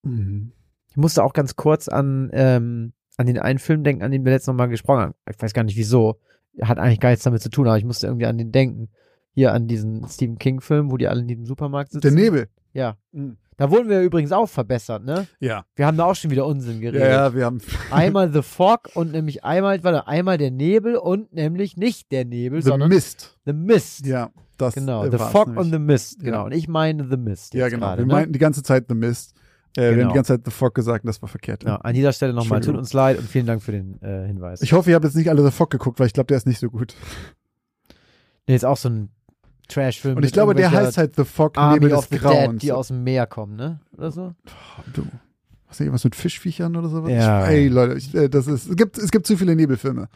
Mhm. Ich musste auch ganz kurz an, ähm, an den einen Film denken, an den wir letztes Mal gesprochen haben. Ich weiß gar nicht wieso. Hat eigentlich gar nichts damit zu tun, aber ich musste irgendwie an den denken. Hier an diesen Stephen King-Film, wo die alle in diesem Supermarkt sitzen. Der Nebel. Ja. Mhm. Da wurden wir übrigens auch verbessert, ne? Ja. Wir haben da auch schon wieder Unsinn geredet. Ja, ja, wir haben. Einmal The Fog und nämlich einmal, warte, einmal der Nebel und nämlich nicht der Nebel, The sondern Mist. The Mist. Ja, das Genau, äh, The Fog nämlich. und The Mist, genau. Ja. Und ich meine The Mist. Ja, genau. Gerade, wir ne? meinten die ganze Zeit The Mist. Äh, Wir haben Genau. die ganze Zeit The Fog gesagt das war verkehrt. Ja, an dieser Stelle nochmal, tut uns leid und vielen Dank für den äh, Hinweis. Ich hoffe, ihr habt jetzt nicht alle The Fog geguckt, weil ich glaube, der ist nicht so gut. nee, ist auch so ein Trash-Film. Und ich glaube, der heißt halt The Fog Army Nebel of des the Dead, Grauens. die aus dem Meer kommen, ne? Oder so? Du, Was ist was mit Fischviechern oder sowas? Ja. Ich, ey, Leute, ich, äh, das ist, es gibt, es gibt zu viele Nebelfilme.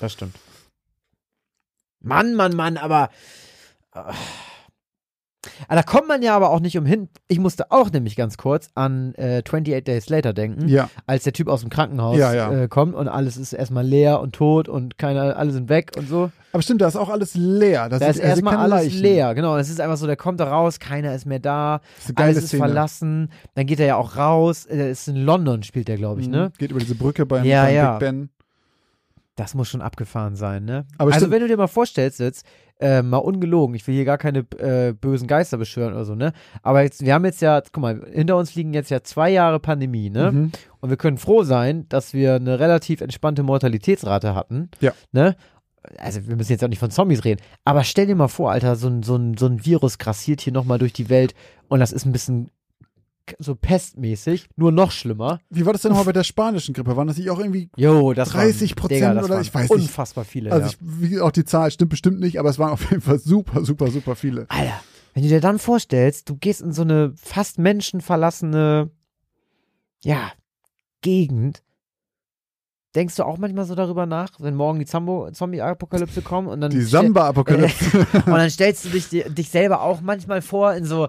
Das stimmt. Mann, Mann, Mann, aber. Ah, Da kommt man ja aber auch nicht umhin. Ich musste auch nämlich ganz kurz an äh, 28 Days Later denken, Ja. als der Typ aus dem Krankenhaus Ja, ja. Äh, kommt und alles ist erstmal leer und tot und keine, alle sind weg und so. Aber stimmt, da ist auch alles leer. Das Da ist er sieht erstmal alles Leichen. leer, genau. Es ist einfach so, der kommt da raus, keiner ist mehr da, Das ist alles ist Szene. verlassen. Dann geht er ja auch raus. Er ist in London, spielt er, glaube ich, Mhm. ne? Geht über diese Brücke beim, Ja, beim. Big Ben. Das muss schon abgefahren sein, ne? Aber also stimmt- wenn du dir mal vorstellst jetzt, äh, mal ungelogen, ich will hier gar keine äh, bösen Geister beschwören oder so, ne? Aber jetzt, wir haben jetzt ja, guck mal, hinter uns liegen jetzt ja zwei Jahre Pandemie, ne? Mhm. Und wir können froh sein, dass wir eine relativ entspannte Mortalitätsrate hatten. Ja. Ne? Also wir müssen jetzt auch nicht von Zombies reden, aber stell dir mal vor, Alter, so ein, so ein, so ein Virus grassiert hier nochmal durch die Welt und das ist ein bisschen so pestmäßig, nur noch schlimmer. Wie war das denn nochmal bei der spanischen Grippe? Waren das nicht auch irgendwie Jo, das 30% waren, Digga, das oder ich weiß nicht. unfassbar viele. Also ja. ich, wie auch die Zahl stimmt bestimmt nicht, aber es waren auf jeden Fall super, super, super viele. Alter, wenn du dir dann vorstellst, du gehst in so eine fast menschenverlassene, ja, Gegend, denkst du auch manchmal so darüber nach, wenn morgen die Zombie-Apokalypse kommt und dann Die Samba-Apokalypse. und dann stellst du dich, dich selber auch manchmal vor in so,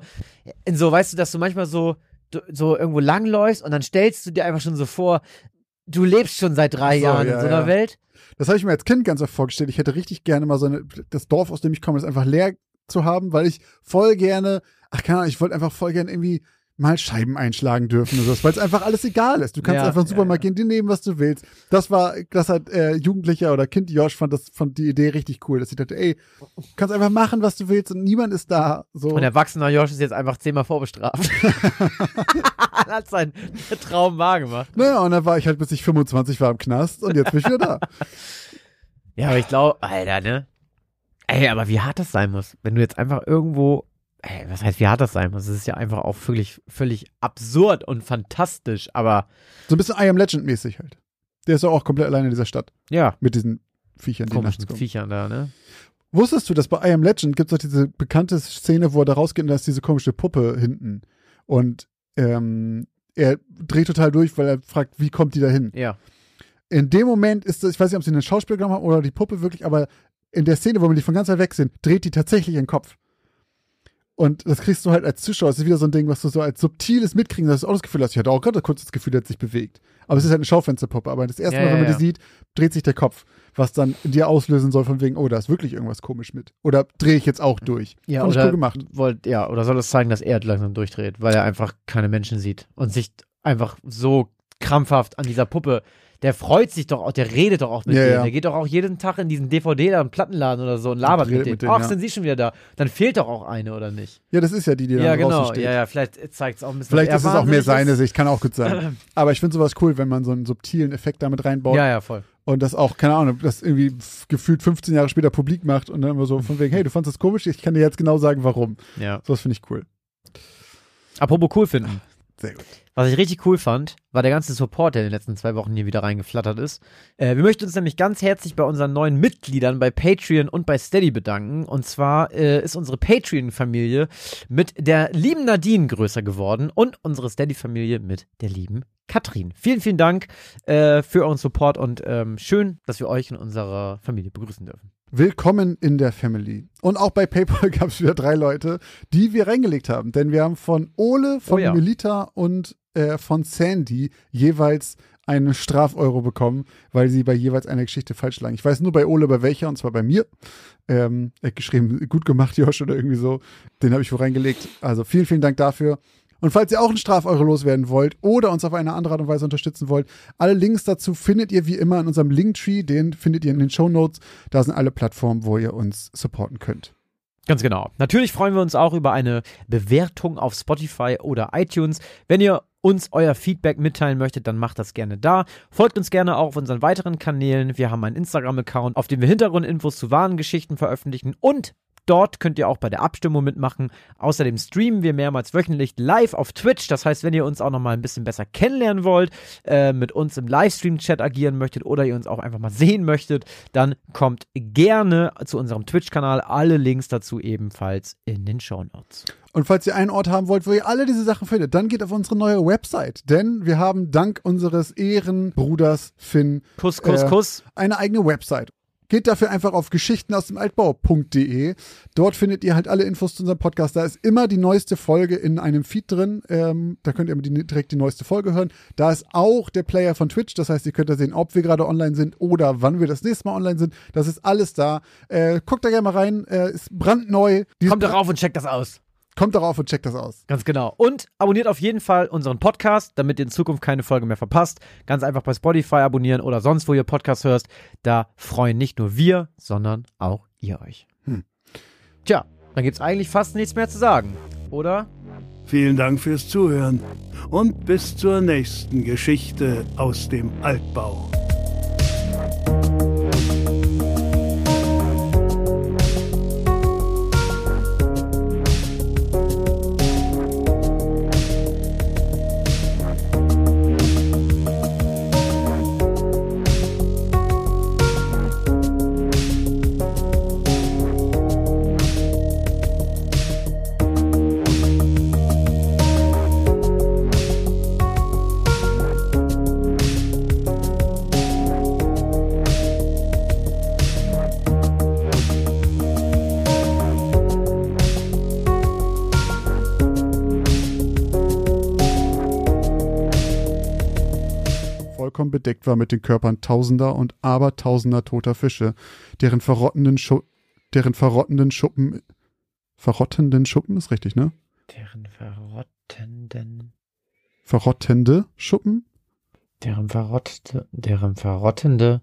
in so, weißt du, dass du manchmal so, so irgendwo langläufst und dann stellst du dir einfach schon so vor, du lebst schon seit drei So, Jahren ja, in so einer ja. Welt. Das habe ich mir als Kind ganz oft vorgestellt. Ich hätte richtig gerne mal so eine, das Dorf, aus dem ich komme, ist einfach leer zu haben, weil ich voll gerne, ach keine Ahnung, ich wollte einfach voll gerne irgendwie mal Scheiben einschlagen dürfen oder so, weil es einfach alles egal ist. Du kannst Ja, einfach in den ja, Supermarkt gehen, dir nehmen, was du willst. Das war, das hat äh, Jugendlicher oder Kind Josh fand das, fand die Idee richtig cool, dass ich dachte, ey, du kannst einfach machen, was du willst und niemand ist da. So. Und erwachsener Josh ist jetzt einfach zehnmal vorbestraft. Er hat seinen Traum wahrgemacht. naja, und dann war ich halt, bis ich 25 war im Knast und jetzt bin ich wieder da. Ja, aber ich glaube, Alter, ne? Ey, aber wie hart das sein muss, wenn du jetzt einfach irgendwo, ey, was heißt, wie hart das sein muss? Es ist ja einfach auch völlig, völlig absurd und fantastisch, aber So ein bisschen I Am Legend mäßig halt. Der ist ja auch komplett alleine in dieser Stadt ja, mit diesen Viechern, die nachts kommen. Viechern da, ne? Wusstest du, dass bei I Am Legend gibt es doch diese bekannte Szene, wo er da rausgeht und da ist diese komische Puppe hinten. Und ähm, er dreht total durch, weil er fragt, wie kommt die da hin? Ja. In dem Moment ist das, ich weiß nicht, ob sie einen Schauspieler genommen haben oder die Puppe wirklich, aber in der Szene, wo wir die von ganz weit weg sind, dreht die tatsächlich ihren Kopf. Und das kriegst du halt als Zuschauer. Das ist wieder so ein Ding, was du so als subtiles mitkriegen, dass du auch das Gefühl hast, ich hatte auch gerade kurz das Gefühl, der hat sich bewegt. Aber es ist halt eine Schaufensterpuppe. Aber das erste Ja, Mal, wenn man ja. die sieht, dreht sich der Kopf. Was dann in dir auslösen soll, von wegen, oh, da ist wirklich irgendwas komisch mit. Oder drehe ich jetzt auch durch. Ja, Fand ich oder, cool gemacht. Wollt, ja, oder soll es zeigen, dass er langsam durchdreht, weil er einfach keine Menschen sieht und sich einfach so krampfhaft an dieser Puppe. Der freut sich doch auch, der redet doch auch mit Ja, denen. ja. Der geht doch auch jeden Tag in diesen DVD-Laden, Plattenladen oder so und labert redet mit denen. mit denen, Ach, ja. sind sie schon wieder da? Dann fehlt doch auch eine, oder nicht? Ja, das ist ja die, die dann Ja, draußen genau. steht. Ja, ja, vielleicht zeigt es auch ein bisschen. Vielleicht ist es auch mehr seine. Sicht, kann auch gut sein. Aber ich finde sowas cool, wenn man so einen subtilen Effekt damit reinbaut Ja, ja, voll. und das auch, keine Ahnung, das irgendwie gefühlt 15 Jahre später publik macht und dann immer so von wegen, hey, du fandest das komisch, ich kann dir jetzt genau sagen, warum. Ja. Sowas finde ich cool. Apropos cool finden. Sehr gut. Was ich richtig cool fand, war der ganze Support, der in den letzten zwei Wochen hier wieder reingeflattert ist. Äh, wir möchten uns nämlich ganz herzlich bei unseren neuen Mitgliedern bei Patreon und bei Steady bedanken. Und zwar äh, ist unsere Patreon-Familie mit der lieben Nadine größer geworden und unsere Steady-Familie mit der lieben Katrin. Vielen, vielen Dank äh, für euren Support und ähm, schön, dass wir euch in unserer Familie begrüßen dürfen. Willkommen in der Family. Und auch bei PayPal gab es wieder drei Leute, die wir reingelegt haben. Denn wir haben von Ole, von Oh ja. Melita und äh, von Sandy jeweils einen Strafeuro bekommen, weil sie bei jeweils einer Geschichte falsch lagen. Ich weiß nur bei Ole bei welcher, und zwar bei mir. Ähm, er hat geschrieben, gut gemacht, Josh, oder irgendwie so. Den habe ich wo reingelegt. Also vielen, vielen Dank dafür. Und falls ihr auch einen Strafeuro loswerden wollt oder uns auf eine andere Art und Weise unterstützen wollt, alle Links dazu findet ihr wie immer in unserem Linktree. Den findet ihr in den Show Notes. Da sind alle Plattformen, wo ihr uns supporten könnt. Ganz genau. Natürlich freuen wir uns auch über eine Bewertung auf Spotify oder iTunes. Wenn ihr uns euer Feedback mitteilen möchtet, dann macht das gerne da. Folgt uns gerne auch auf unseren weiteren Kanälen. Wir haben einen Instagram-Account, auf dem wir Hintergrundinfos zu wahren Geschichten veröffentlichen und Dort könnt ihr auch bei der Abstimmung mitmachen. Außerdem streamen wir mehrmals wöchentlich live auf Twitch. Das heißt, wenn ihr uns auch noch mal ein bisschen besser kennenlernen wollt, äh, mit uns im Livestream-Chat agieren möchtet oder ihr uns auch einfach mal sehen möchtet, dann kommt gerne zu unserem Twitch-Kanal. Alle Links dazu ebenfalls in den Show Notes. Und falls ihr einen Ort haben wollt, wo ihr alle diese Sachen findet, dann geht auf unsere neue Website. Denn wir haben dank unseres Ehrenbruders Finn Kuss, Kuss, Äh, Kuss. eine eigene Website. Geht dafür einfach auf geschichten aus dem Altbau.de. Dort findet ihr halt alle Infos zu unserem Podcast. Da ist immer die neueste Folge in einem Feed drin. Ähm, da könnt ihr immer die, direkt die neueste Folge hören. Da ist auch der Player von Twitch. Das heißt, ihr könnt da sehen, ob wir gerade online sind oder wann wir das nächste Mal online sind. Das ist alles da. Äh, guckt da gerne mal rein. Äh, ist brandneu. Kommt darauf und checkt das aus. Kommt darauf und checkt das aus. Ganz genau. Und abonniert auf jeden Fall unseren Podcast, damit ihr in Zukunft keine Folge mehr verpasst. Ganz einfach bei Spotify abonnieren oder sonst, wo ihr Podcast hörst. Da freuen nicht nur wir, sondern auch ihr euch. Hm. Tja, dann gibt's eigentlich fast nichts mehr zu sagen, oder? Vielen Dank fürs Zuhören und bis zur nächsten Geschichte aus dem Altbau. Bedeckt war mit den Körpern tausender und abertausender toter Fische, deren verrottenden, Schu deren verrottenden Schuppen. Verrottenden Schuppen ist richtig, ne? Deren verrottenden, Verrottende Schuppen? deren verrottete, deren verrottende,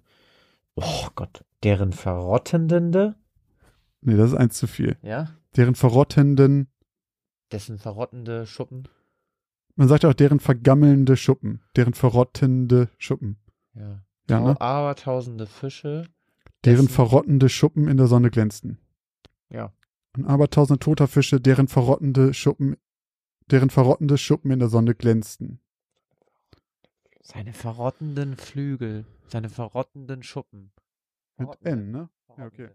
oh Gott, deren verrottende, Nee, das ist eins zu viel. ja, Deren verrottenden, dessen verrottende Schuppen, man sagt auch deren vergammelnde Schuppen. Deren verrottende Schuppen. ja. Ja, ne? Abertausende Fische, Deren verrottende Schuppen in der Sonne glänzten. ja. Und abertausende toter Fische, deren verrottende Schuppen, deren verrottende Schuppen in der Sonne glänzten. Seine verrottenden Flügel, seine verrottenden Schuppen. Mit N, ne? Ja, okay.